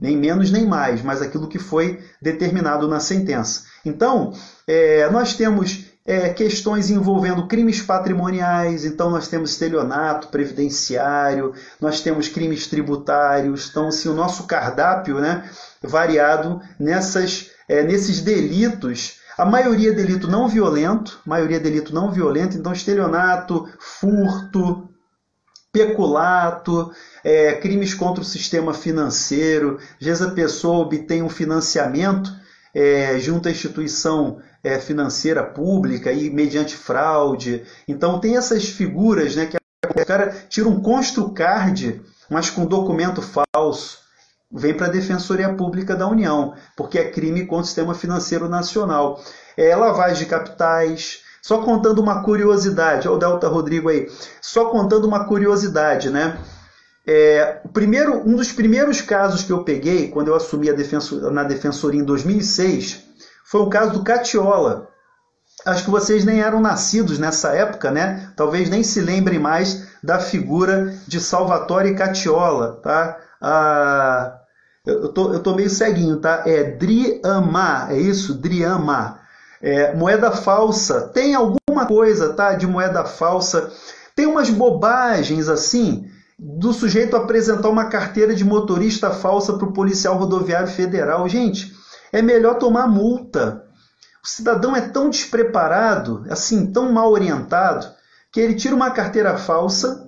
nem menos nem mais, mas aquilo que foi determinado na sentença. Então, é, nós temos é, questões envolvendo crimes patrimoniais, então nós temos estelionato previdenciário, nós temos crimes tributários, então assim, o nosso cardápio né, variado nessas, é, nesses delitos a maioria é delito não violento, maioria é delito não violento, então estelionato, furto, peculato, é, crimes contra o sistema financeiro, às vezes a pessoa obtém um financiamento é, junto à instituição é, financeira pública e mediante fraude. Então tem essas figuras né, que o cara tira um construcard, mas com documento falso vem para a Defensoria Pública da União, porque é crime contra o sistema financeiro nacional. É lavagem de capitais. Só contando uma curiosidade, olha o Delta Rodrigo aí, só contando uma curiosidade, né? É, primeiro, um dos primeiros casos que eu peguei quando eu assumi a na Defensoria em 2006 foi o caso do Catiola. Acho que vocês nem eram nascidos nessa época, né? Talvez nem se lembrem mais da figura de Salvatore Catiola, tá? Ah, eu, tô, eu tô meio ceguinho, tá? É Driama, é isso? Driama. É, moeda falsa. Tem alguma coisa, tá? De moeda falsa. Tem umas bobagens assim do sujeito apresentar uma carteira de motorista falsa para o policial rodoviário federal. Gente, é melhor tomar multa. O cidadão é tão despreparado, assim, tão mal orientado, que ele tira uma carteira falsa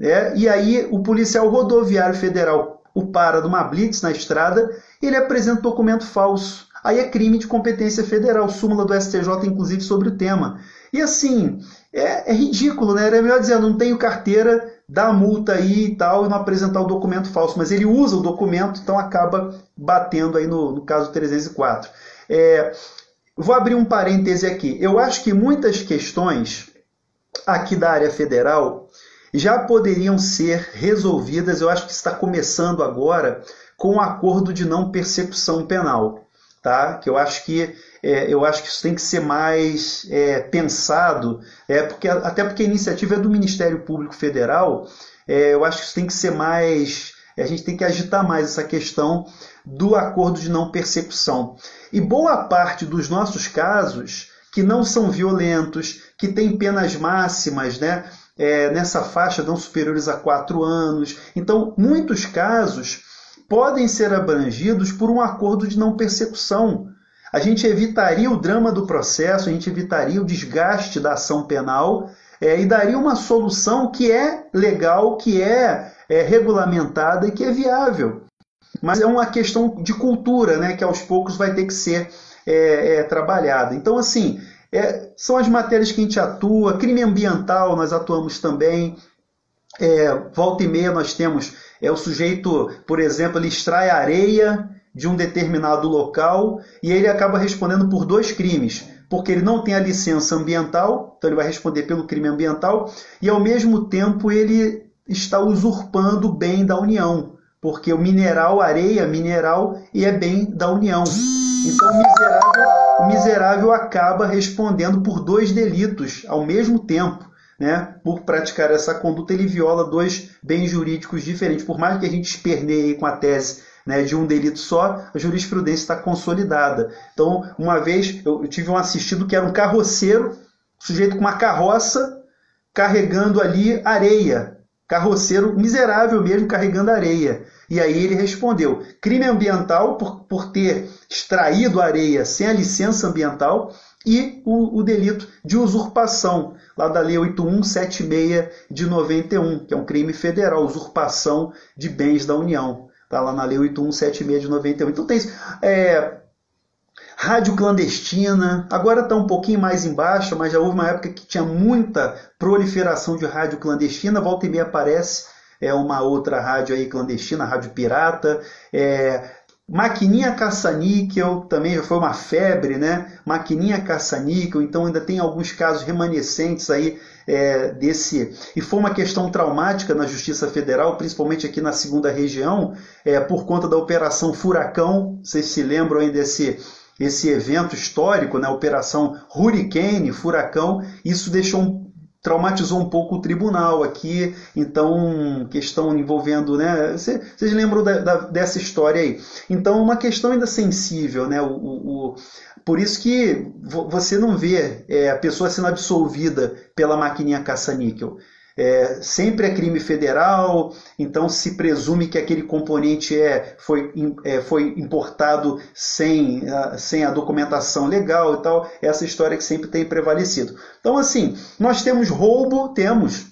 é, e aí o policial rodoviário federal o para numa blitz na estrada ele apresenta documento falso. Aí é crime de competência federal, súmula do STJ, inclusive, sobre o tema. E assim, é, é ridículo, né? É melhor dizer, não tenho carteira, dá a multa aí e tal, e não apresentar o documento falso. Mas ele usa o documento, então acaba batendo aí no, no caso 304. É, vou abrir um parêntese aqui. Eu acho que muitas questões aqui da área federal já poderiam ser resolvidas, eu acho que está começando agora, com o acordo de não persecução penal. Tá? Que eu acho que é, eu acho que isso tem que ser mais é, pensado, é, porque, até porque a iniciativa é do Ministério Público Federal, é, eu acho que isso tem que ser mais. A gente tem que agitar mais essa questão do acordo de não persecução. E boa parte dos nossos casos, que não são violentos, que têm penas máximas, né? é, nessa faixa não superiores a quatro anos. Então, muitos casos podem ser abrangidos por um acordo de não persecução. A gente evitaria o drama do processo, a gente evitaria o desgaste da ação penal é, e daria uma solução que é legal, que é, é regulamentada e que é viável. Mas é uma questão de cultura, né, que aos poucos vai ter que ser é, é, trabalhada. Então, assim, é, são as matérias que a gente atua, crime ambiental nós atuamos também. É, volta e meia nós temos é o sujeito, por exemplo, ele extrai areia de um determinado local e ele acaba respondendo por dois crimes, porque ele não tem a licença ambiental, então ele vai responder pelo crime ambiental, e ao mesmo tempo ele está usurpando o bem da União, porque o mineral, areia, mineral, e é bem da União. Então o miserável, o miserável acaba respondendo por dois delitos ao mesmo tempo. Né? Por praticar essa conduta, ele viola dois bens jurídicos diferentes. Por mais que a gente esperneie com a tese né, de um delito só, a jurisprudência está consolidada. Então, uma vez eu tive um assistido que era um carroceiro, sujeito com uma carroça carregando ali areia. Carroceiro miserável mesmo carregando areia. E aí ele respondeu: crime ambiental por, por ter extraído areia sem a licença ambiental e o, o, delito de usurpação, lá da Lei 8176 de 91, que é um crime federal, usurpação de bens da União. Está lá na Lei 8176 de 91. Então tem isso. É, rádio clandestina, agora está um pouquinho mais embaixo, mas já houve uma época que tinha muita proliferação de rádio clandestina, volta e meia aparece é uma outra rádio aí clandestina, rádio pirata, é, Maquininha caça-níquel também já foi uma febre, né? Maquininha caça-níquel, então ainda tem alguns casos remanescentes aí é, desse. E foi uma questão traumática na Justiça Federal, principalmente aqui na segunda região, é, por conta da Operação Furacão. Vocês se lembram aí desse esse evento histórico, né? Operação Hurricane, Furacão. Isso deixou um traumatizou um pouco o tribunal aqui, então, questão envolvendo, né? Vocês lembram da, da, dessa história aí? Então, uma questão ainda sensível, né? O, o, o por isso que você não vê é, a pessoa sendo absolvida pela maquininha caça-níquel é, sempre é crime federal, então se presume que aquele componente é, foi, é, foi importado sem, a, sem a documentação legal e tal. Essa história que sempre tem prevalecido. Então, assim, nós temos roubo, temos.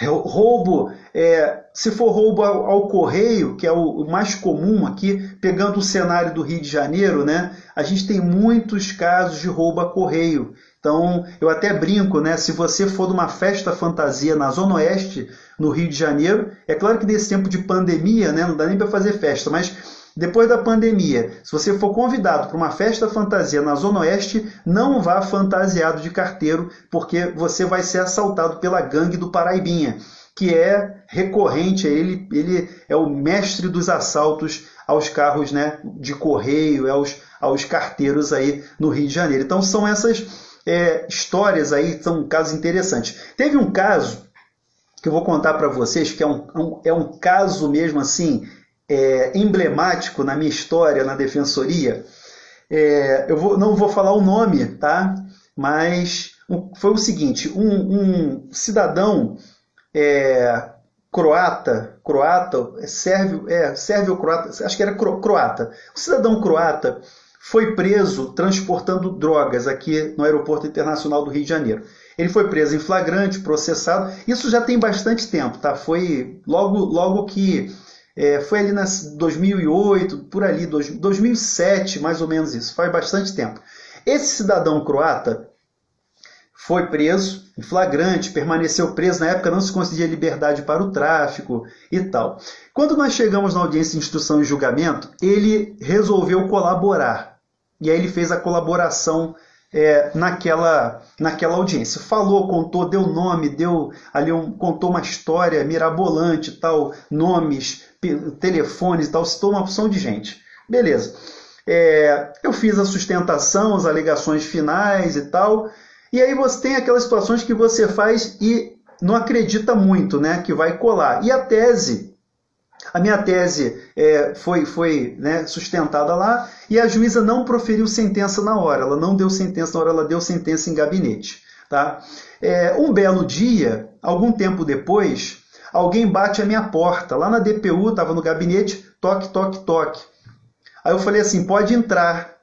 Roubo, é, se for roubo ao, ao correio, que é o, mais comum aqui, pegando o cenário do Rio de Janeiro, né, a gente tem muitos casos de roubo a correio. Então, eu até brinco, né? Se você for numa festa fantasia na Zona Oeste, no Rio de Janeiro, é claro que nesse tempo de pandemia, né, não dá nem para fazer festa, mas depois da pandemia, se você for convidado para uma festa fantasia na Zona Oeste, não vá fantasiado de carteiro, porque você vai ser assaltado pela gangue do Paraibinha, que é recorrente, ele, ele é o mestre dos assaltos aos carros né, de correio, aos, aos carteiros aí no Rio de Janeiro. Então são essas é, histórias aí, são casos interessantes. Teve um caso que eu vou contar para vocês, que é um, um, é um caso mesmo assim, é, emblemático na minha história na defensoria. É, eu vou, não vou falar o nome, tá? Mas foi o seguinte: um, um cidadão é, croata, croata, é sérvio, é, sérvio croata, acho que era croata, um cidadão croata foi preso transportando drogas aqui no Aeroporto Internacional do Rio de Janeiro. Ele foi preso em flagrante, processado. Isso já tem bastante tempo, tá? Foi logo, logo que é, foi ali nas 2008, por ali, 2007, mais ou menos isso. Faz bastante tempo. Esse cidadão croata foi preso em flagrante, permaneceu preso. Na época não se concedia liberdade para o tráfico e tal. Quando nós chegamos na audiência de instrução e julgamento, ele resolveu colaborar. E aí ele fez a colaboração é, naquela, naquela audiência. Falou, contou, deu nome, deu ali um, contou uma história mirabolante, tal, nomes, telefones tal, citou uma opção de gente. Beleza. É, eu fiz a sustentação, as alegações finais e tal. E aí você tem aquelas situações que você faz e não acredita muito, né, que vai colar. E a tese a minha tese é, foi, foi né, sustentada lá e a juíza não proferiu sentença na hora, ela não deu sentença na hora, ela deu sentença em gabinete. Tá? É, um belo dia, algum tempo depois, alguém bate a minha porta, lá na DPU, estava no gabinete, toque, toque, toque. Aí eu falei assim: pode entrar.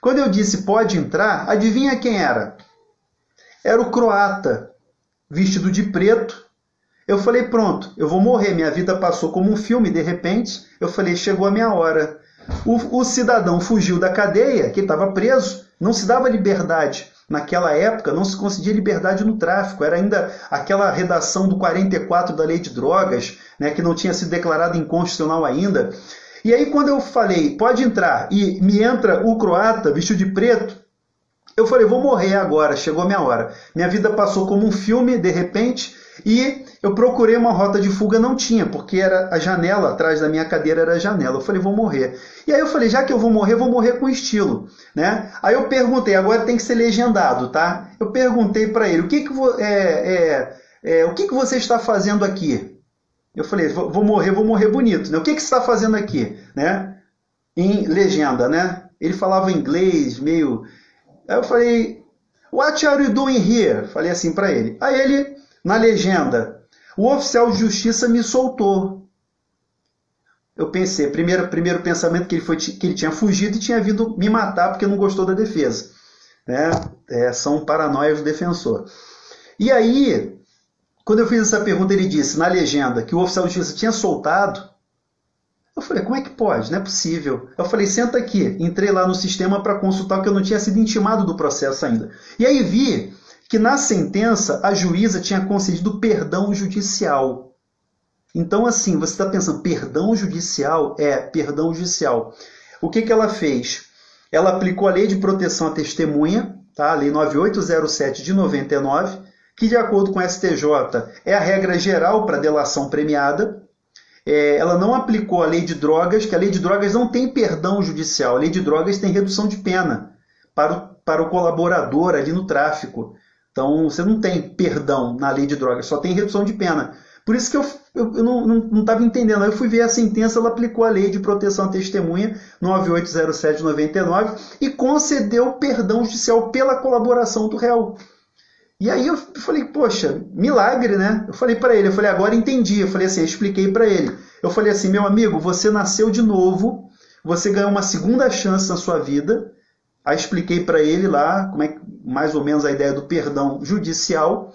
Quando eu disse pode entrar, adivinha quem era? Era o croata, vestido de preto, eu falei, pronto, eu vou morrer, minha vida passou como um filme, de repente, eu falei, chegou a minha hora. O, o cidadão fugiu da cadeia, que estava preso, não se dava liberdade. Naquela época não se concedia liberdade no tráfico, era ainda aquela redação do 44 da lei de drogas, né, que não tinha sido declarada inconstitucional ainda. E aí, quando eu falei, pode entrar, e me entra o croata vestido de preto, eu falei, vou morrer agora, chegou a minha hora. Minha vida passou como um filme, de repente, e eu procurei uma rota de fuga, não tinha, porque era a janela, atrás da minha cadeira era a janela. Eu falei, vou morrer. E aí eu falei, já que eu vou morrer, vou morrer com estilo. Né? Aí eu perguntei, agora tem que ser legendado, tá? Eu perguntei para ele, o que que, é, é, é, o que que você está fazendo aqui? Eu falei, vou morrer, vou morrer bonito. Né? O que que você está fazendo aqui? Né? Em legenda, né? Ele falava inglês, meio... Aí eu falei, what are you doing here? Falei assim para ele. Aí ele na legenda, o oficial de justiça me soltou. Eu pensei, primeiro, primeiro pensamento que ele, foi, que ele tinha fugido e tinha vindo me matar porque não gostou da defesa. Né? É, são paranoias do defensor. E aí, quando eu fiz essa pergunta, ele disse na legenda que o oficial de justiça tinha soltado. Eu falei, como é que pode? Não é possível. Eu falei, senta aqui. Entrei lá no sistema para consultar, porque eu não tinha sido intimado do processo ainda. E aí vi que na sentença a juíza tinha concedido perdão judicial. Então, assim, você está pensando, perdão judicial? É, perdão judicial. O que, que ela fez? Ela aplicou a lei de proteção à testemunha, tá? a lei 9807 de 99, que, de acordo com o STJ, é a regra geral para delação premiada. É, ela não aplicou a lei de drogas, que a lei de drogas não tem perdão judicial, a lei de drogas tem redução de pena para o, para o colaborador ali no tráfico. Então você não tem perdão na lei de drogas, só tem redução de pena. Por isso que eu, eu, eu não estava entendendo. Aí eu fui ver a sentença, ela aplicou a lei de proteção à testemunha 980799 e concedeu perdão judicial pela colaboração do réu. E aí eu falei, poxa, milagre, né? Eu falei para ele, eu falei, agora entendi. Eu falei assim, eu expliquei para ele. Eu falei assim, meu amigo, você nasceu de novo, você ganhou uma segunda chance na sua vida. Aí expliquei para ele lá como é mais ou menos a ideia do perdão judicial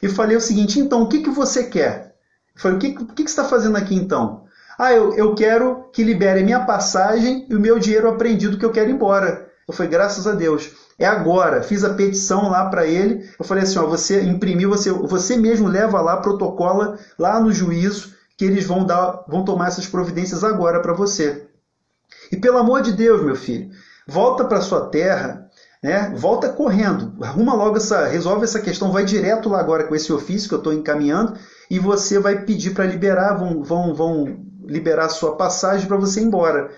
e falei o seguinte: então, o que, que você quer? Eu falei: o que, que, que você está fazendo aqui então? Ah, eu, eu quero que libere minha passagem e o meu dinheiro apreendido que eu quero ir embora. Eu falei: graças a Deus. É agora. Fiz a petição lá para ele. Eu falei assim: ó, você imprimiu, você, você mesmo leva lá, protocola lá no juízo que eles vão dar, vão tomar essas providências agora para você. E pelo amor de Deus, meu filho, volta para sua terra, né? Volta correndo, arruma logo essa, resolve essa questão, vai direto lá agora com esse ofício que eu estou encaminhando e você vai pedir para liberar, vão, vão, vão liberar sua passagem para você ir embora.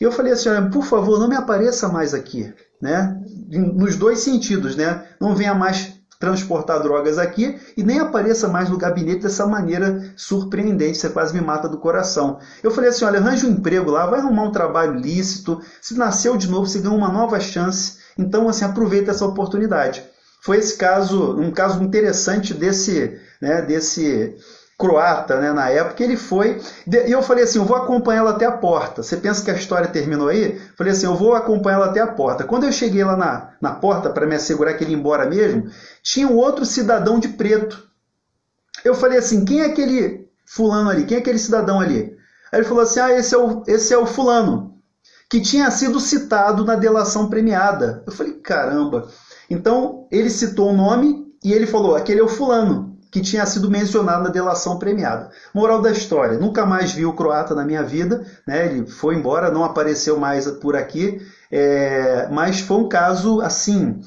E eu falei assim, olha, por favor, não me apareça mais aqui, né? Nos dois sentidos, né? Não venha mais transportar drogas aqui e nem apareça mais no gabinete dessa maneira surpreendente, você quase me mata do coração. Eu falei assim, olha, arranje um emprego lá, vai arrumar um trabalho lícito, se nasceu de novo, você ganha uma nova chance, então assim, aproveita essa oportunidade. Foi esse caso, um caso interessante desse, né, desse croata, né, na época, ele foi. E eu falei assim: eu vou acompanhá-lo até a porta. Você pensa que a história terminou aí? Falei assim: eu vou acompanhá-lo até a porta. Quando eu cheguei lá na, na porta para me assegurar que ele ia embora mesmo, tinha um outro cidadão de preto. Eu falei assim: quem é aquele fulano ali? Quem é aquele cidadão ali? Aí ele falou assim: ah, esse é o, esse é o fulano, que tinha sido citado na delação premiada. Eu falei: caramba. Então ele citou o nome e ele falou: aquele é o fulano que tinha sido mencionado na delação premiada. Moral da história: nunca mais vi o croata na minha vida, né? ele foi embora, não apareceu mais por aqui, é... mas foi um caso assim.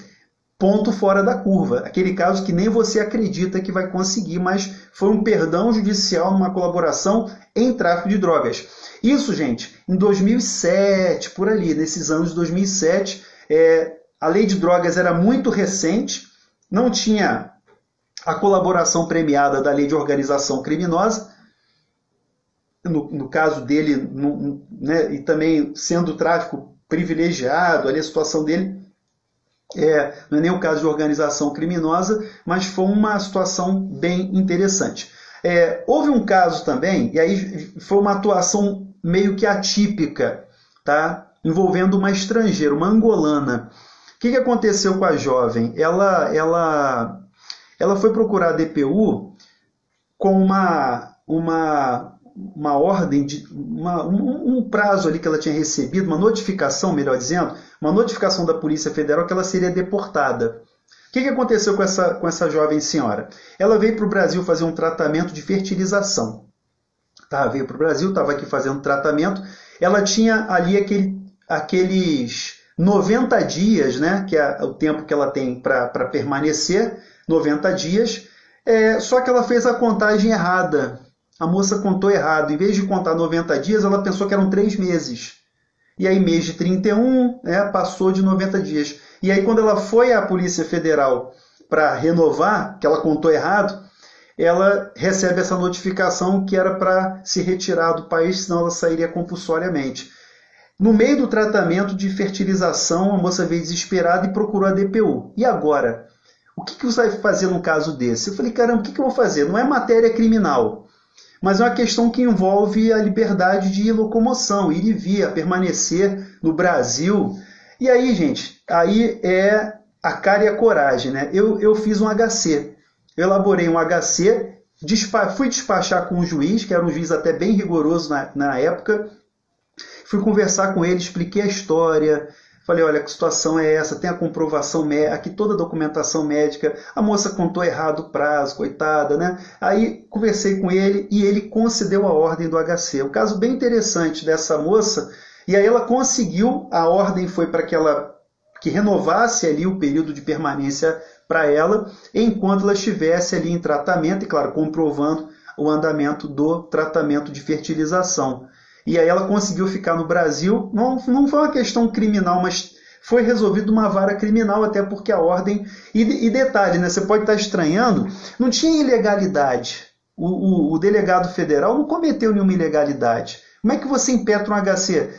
Ponto fora da curva. Aquele caso que nem você acredita que vai conseguir, mas foi um perdão judicial numa colaboração em tráfico de drogas. Isso, gente, em 2007, por ali, nesses anos de 2007, é, a lei de drogas era muito recente, não tinha a colaboração premiada da lei de organização criminosa, no, no caso dele, no, né, e também sendo tráfico privilegiado, ali a situação dele é, não é nem o caso de organização criminosa, mas foi uma situação bem interessante. É, houve um caso também, e aí foi uma atuação meio que atípica, tá? envolvendo uma estrangeira, uma angolana. O que, que aconteceu com a jovem? Ela, ela ela foi procurar a DPU com uma, uma, uma ordem, de, uma, um, um, prazo ali que ela tinha recebido, uma notificação, melhor dizendo, uma notificação da Polícia Federal que ela seria deportada. O que, que aconteceu com essa, com essa jovem senhora? Ela veio para o Brasil fazer um tratamento de fertilização. Tá, veio para o Brasil, estava aqui fazendo tratamento. Ela tinha ali aquele, aqueles 90 dias, né, que é o tempo que ela tem para permanecer 90 dias, é, só que ela fez a contagem errada. A moça contou errado. Em vez de contar 90 dias, ela pensou que eram 3 meses. E aí, mês de 31, né, passou de 90 dias. E aí, quando ela foi à Polícia Federal para renovar, que ela contou errado, ela recebe essa notificação que era para se retirar do país, senão ela sairia compulsoriamente. No meio do tratamento de fertilização, a moça veio desesperada e procurou a DPU. E agora? O que, que você vai fazer num caso desse? Eu falei, caramba, o que, que eu vou fazer? Não é matéria criminal, mas é uma questão que envolve a liberdade de locomoção, ir e vir, permanecer no Brasil. E aí, gente, aí é a cara e a coragem, né? Eu, eu fiz um HC, eu elaborei um HC, despa fui despachar com um juiz, que era um juiz até bem rigoroso na, na época, fui conversar com ele, expliquei a história, Falei, olha, que situação é essa? Tem a comprovação médica, aqui toda a documentação médica. A moça contou errado o prazo, coitada, né? Aí conversei com ele e ele concedeu a ordem do HC. Um caso bem interessante dessa moça. E aí ela conseguiu, a ordem foi para que ela que renovasse ali o período de permanência para ela, enquanto ela estivesse ali em tratamento, e claro, comprovando o andamento do tratamento de fertilização. E aí ela conseguiu ficar no Brasil. Não, não foi uma questão criminal, mas foi resolvido uma vara criminal, até porque a ordem. E, e detalhe, né? Você pode estar estranhando, não tinha ilegalidade. O, o, o, delegado federal não cometeu nenhuma ilegalidade. Como é que você impetra um HC?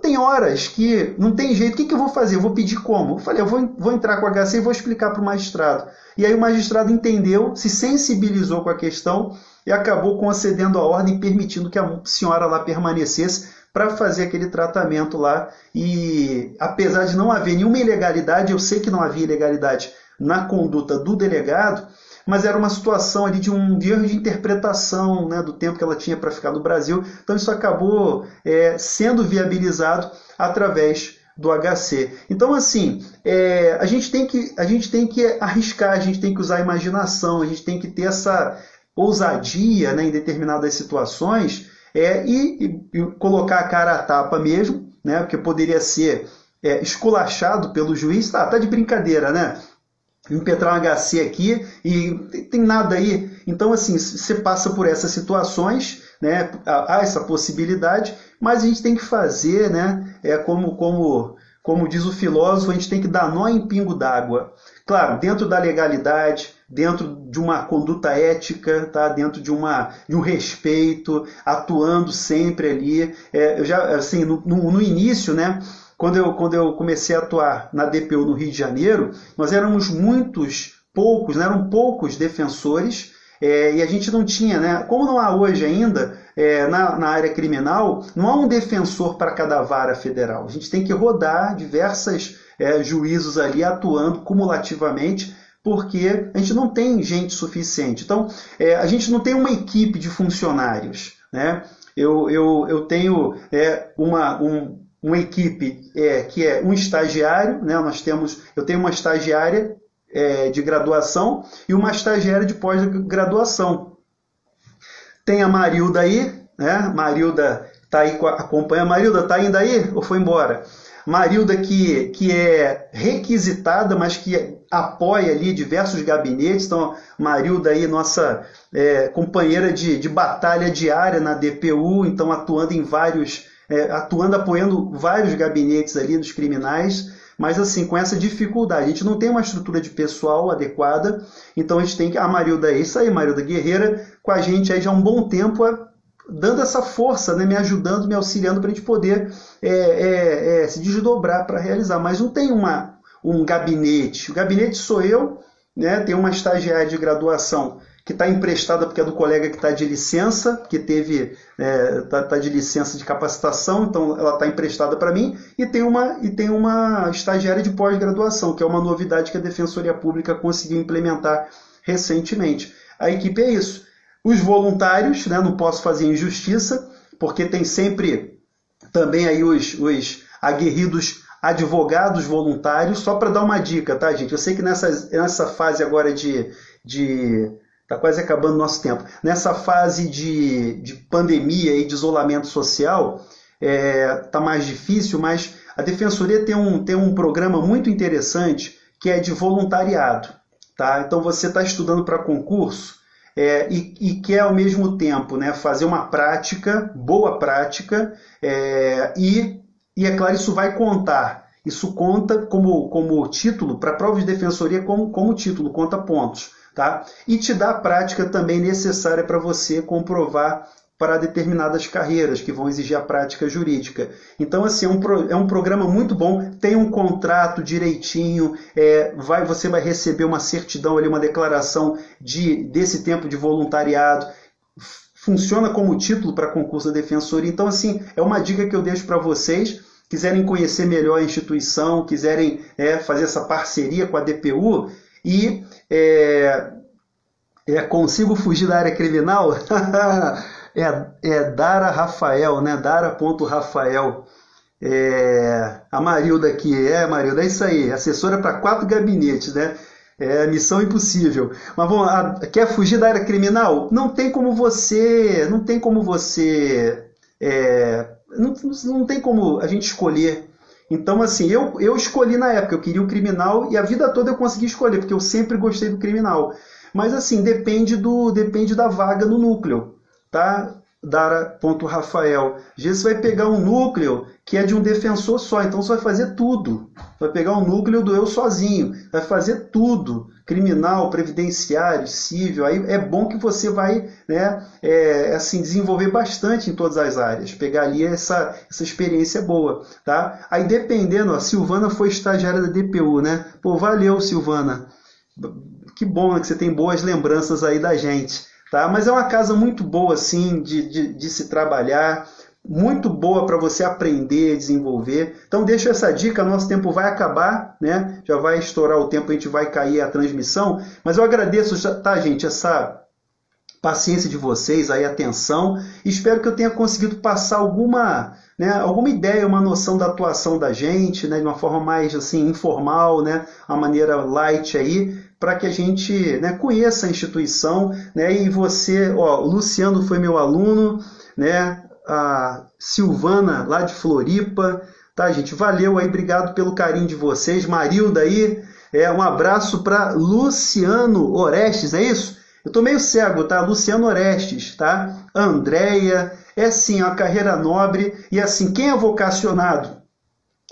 Tem horas que não tem jeito, o que, que eu vou fazer? Eu vou pedir como? Eu falei, eu vou, vou entrar com o HC e vou explicar para o magistrado. E aí o magistrado entendeu, se sensibilizou com a questão e acabou concedendo a ordem, permitindo que a senhora lá permanecesse para fazer aquele tratamento lá. E apesar de não haver nenhuma ilegalidade, eu sei que não havia ilegalidade na conduta do delegado, mas era uma situação ali de um erro de interpretação né, do tempo que ela tinha para ficar no Brasil. Então isso acabou é, sendo viabilizado através do HC. Então, assim, é, a, gente tem que, a gente tem que arriscar, a gente tem que usar a imaginação, a gente tem que ter essa ousadia né, em determinadas situações é, e, e, colocar a cara a tapa mesmo, né, porque poderia ser é, esculachado pelo juiz, tá, tá de brincadeira, né? Impetrar um HC aqui e tem nada aí. Então, assim, você passa por essas situações, né? Há essa possibilidade, mas a gente tem que fazer, né? É como, como, como diz o filósofo, a gente tem que dar nó em pingo d'água. Claro, dentro da legalidade, dentro de uma conduta ética, tá? dentro de, uma, de um respeito, atuando sempre ali. É, eu já, assim, no, no, no início, né? Quando eu, quando eu comecei a atuar na DPU no Rio de Janeiro, nós éramos muitos, poucos, né? eram poucos defensores, é, e a gente não tinha, né? Como não há hoje ainda, é, na, na, área criminal, não há um defensor para cada vara federal. A gente tem que rodar diversas é, juízos ali atuando cumulativamente porque a gente não tem gente suficiente. Então, é, a gente não tem uma equipe de funcionários. Né? Eu, eu, eu tenho é, uma, um, uma equipe é, que é um estagiário, né? Nós temos, eu tenho uma estagiária é, de graduação e uma estagiária de pós-graduação. Tem a Marilda aí, né? Marilda tá aí acompanha. Marilda tá indo aí ou foi embora? Marilda que, que é requisitada, mas que apoia ali diversos gabinetes. Então, Marilda aí, nossa é, companheira de, de batalha diária na DPU, então atuando em vários, é, atuando, apoiando vários gabinetes ali dos criminais, mas assim, com essa dificuldade. A gente não tem uma estrutura de pessoal adequada, então a gente tem que. A Marilda é isso aí, Marilda Guerreira, com a gente aí já há um bom tempo dando essa força, né, me ajudando, me auxiliando para a gente poder é, é, é, se desdobrar para realizar. Mas não tem uma, um gabinete. O gabinete sou eu, né, tem uma estagiária de graduação que está emprestada porque é do colega que está de licença, que teve está é, tá, tá de licença de capacitação, então ela está emprestada para mim, e tem uma e tem uma estagiária de pós-graduação, que é uma novidade que a Defensoria Pública conseguiu implementar recentemente. A equipe é isso. Os voluntários, né, não posso fazer injustiça, porque tem sempre também aí os, os aguerridos advogados voluntários, só para dar uma dica, tá, gente? Eu sei que nessa, nessa fase agora de. de tá quase acabando nosso tempo. Nessa fase de, de pandemia e de isolamento social, é, tá mais difícil, mas a Defensoria tem um, tem um programa muito interessante que é de voluntariado. Tá? Então você está estudando para concurso, é, e, e, quer ao mesmo tempo né, fazer uma prática, boa prática, é, e, e é claro, isso vai contar. Isso conta como, como título, para prova de defensoria, como, como título, conta pontos. Tá? E te dá a prática também necessária para você comprovar para determinadas carreiras que vão exigir a prática jurídica. Então, assim, é um, pro, é um programa muito bom, tem um contrato direitinho, é, vai, você vai receber uma certidão ali, uma declaração de, desse tempo de voluntariado, funciona como título para concurso da defensoria. Então, assim, é uma dica que eu deixo para vocês. Quiserem conhecer melhor a instituição, quiserem é, fazer essa parceria com a DPU e é, é, consigo fugir da área criminal? é, é Dara Rafael, né? Dara.rafael. É, a Marilda aqui, é Marilda, é isso aí, assessora para quatro gabinetes, né? É missão impossível. Mas bom, a, quer fugir da área criminal? Não tem como você, não tem como você, é, não, não tem como a gente escolher. Então, assim, eu, eu escolhi na época, eu queria o criminal e a vida toda eu consegui escolher, porque eu sempre gostei do criminal. Mas, assim, depende, do, depende da vaga no núcleo tá? Dara.rafael. Às vezes você vai pegar um núcleo que é de um defensor só, então você vai fazer tudo. Vai pegar um núcleo do eu sozinho, vai fazer tudo. Criminal, previdenciário, civil. Aí é bom que você vai né, é, assim, desenvolver bastante em todas as áreas. Pegar ali essa, essa experiência boa. Tá? Aí dependendo, a Silvana foi estagiária da DPU, né? Pô, valeu, Silvana. Que bom né, que você tem boas lembranças aí da gente. Tá? Mas é uma casa muito boa assim de, de, de se trabalhar, muito boa para você aprender, desenvolver. Então deixa essa dica, nosso tempo vai acabar, né? Já vai estourar o tempo, a gente vai cair a transmissão, mas eu agradeço, tá, gente, essa paciência de vocês, aí atenção. Espero que eu tenha conseguido passar alguma, né, alguma ideia, uma noção da atuação da gente, né, de uma forma mais assim informal, né, uma maneira light aí, para que a gente né, conheça a instituição. Né, e você, ó, o Luciano foi meu aluno, né, a Silvana lá de Floripa, tá, gente? Valeu aí, obrigado pelo carinho de vocês. Marilda aí, é, um abraço para Luciano Orestes, é isso? Eu tô meio cego, tá? Luciano Orestes, tá? Andréia, é sim, a carreira nobre e assim, quem é vocacionado?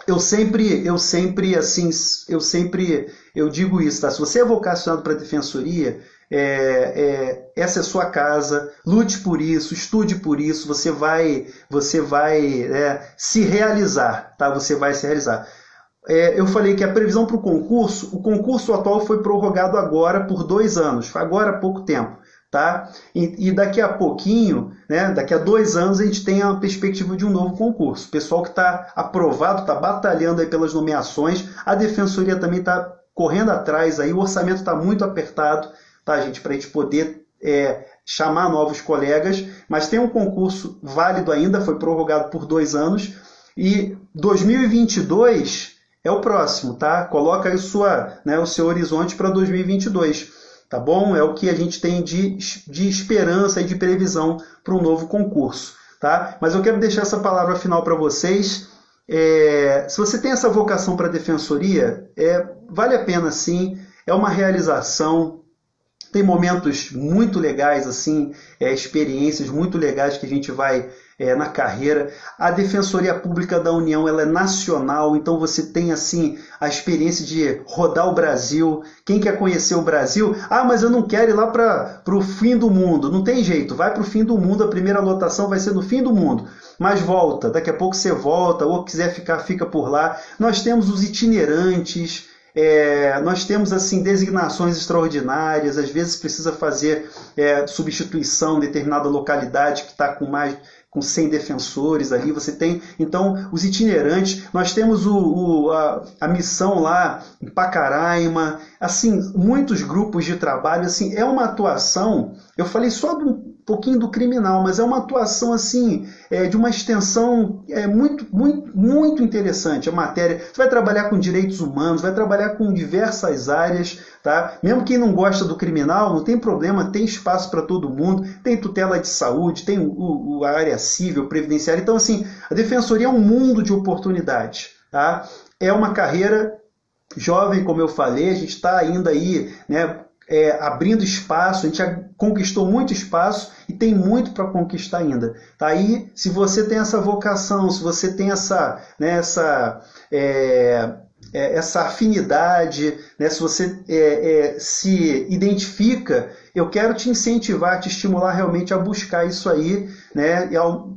Eu sempre, eu sempre, assim, eu sempre, eu digo isso, tá? Se você é vocacionado para a defensoria, é, é, essa é sua casa, lute por isso, estude por isso, você vai, você vai é, se realizar, tá? Você vai se realizar. É, eu falei que a previsão para o concurso, o concurso atual foi prorrogado agora por dois anos, agora há pouco tempo tá? E, e, daqui a pouquinho, né, daqui a dois anos, a gente tem a perspectiva de um novo concurso. O pessoal que está aprovado, está batalhando aí pelas nomeações, a defensoria também está correndo atrás aí, o orçamento está muito apertado, tá, gente, para a gente poder é, chamar novos colegas, mas tem um concurso válido ainda, foi prorrogado por dois anos, e 2022 é o próximo, tá? Coloca aí sua, né, o seu horizonte para 2022 tá bom? É o que a gente tem de, de esperança e de previsão para um novo concurso, tá? Mas eu quero deixar essa palavra final para vocês. É, se você tem essa vocação para a defensoria, é, vale a pena sim, é uma realização, tem momentos muito legais, assim, é, experiências muito legais que a gente vai é, na carreira. A Defensoria Pública da União ela é nacional, então você tem assim a experiência de rodar o Brasil. Quem quer conhecer o Brasil? Ah, mas eu não quero ir lá para o fim do mundo. Não tem jeito, vai para o fim do mundo, a primeira lotação vai ser no fim do mundo. Mas volta, daqui a pouco você volta, ou quiser ficar, fica por lá. Nós temos os itinerantes. É, nós temos assim designações extraordinárias, às vezes precisa fazer é, substituição em determinada localidade que está com mais com 100 defensores ali, você tem então os itinerantes, nós temos o, o a, a, missão lá em Pacaraima, assim, muitos grupos de trabalho, assim, é uma atuação, eu falei só um pouquinho do criminal, mas é uma atuação assim, é, de uma extensão é, muito, muito, muito interessante a matéria. Você vai trabalhar com direitos humanos, vai trabalhar com diversas áreas, Tá? Mesmo quem não gosta do criminal, não tem problema, tem espaço para todo mundo, tem tutela de saúde, tem o, o, a área civil, previdenciária. Então, assim, a defensoria é um mundo de oportunidades. Tá? É uma carreira jovem, como eu falei, a gente está ainda aí né, é, abrindo espaço, a gente conquistou muito espaço e tem muito para conquistar ainda. Tá aí, se você tem essa vocação, se você tem essa, né, essa é, é, essa afinidade, né? se você é, é, se identifica, eu quero te incentivar, te estimular realmente a buscar isso aí, né? E ao,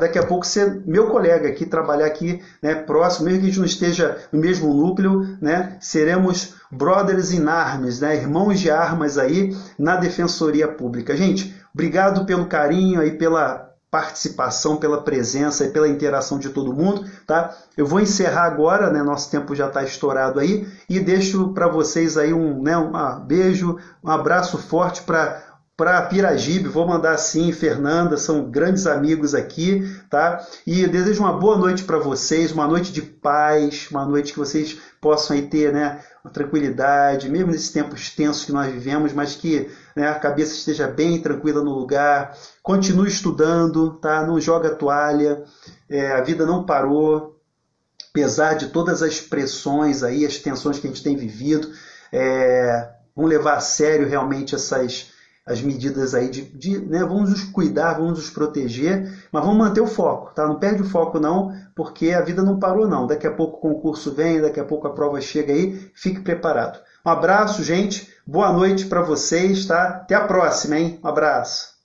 daqui a pouco ser meu colega aqui, trabalhar aqui né, próximo, mesmo que a gente não esteja no mesmo núcleo, né? Seremos brothers in arms, né? Irmãos de armas aí na Defensoria Pública. Gente, obrigado pelo carinho aí, pela participação, pela presença e pela interação de todo mundo, tá? Eu vou encerrar agora, né? Nosso tempo já está estourado aí e deixo para vocês aí um, né, um beijo, um abraço forte para para Piragibe, vou mandar assim, Fernanda, são grandes amigos aqui, tá? E desejo uma boa noite para vocês, uma noite de paz, uma noite que vocês possam aí ter, né, uma tranquilidade, mesmo nesses tempos tensos que nós vivemos, mas que né, a cabeça esteja bem tranquila no lugar. Continue estudando, tá? Não joga toalha, é, a vida não parou, apesar de todas as pressões aí, as tensões que a gente tem vivido. É, vamos levar a sério realmente essas as medidas aí de, de né, vamos nos cuidar, vamos nos proteger, mas vamos manter o foco, tá? Não perde o foco não, porque a vida não parou não. Daqui a pouco o concurso vem, daqui a pouco a prova chega aí, fique preparado. Um abraço, gente. Boa noite para vocês, tá? Até a próxima, hein? Um abraço.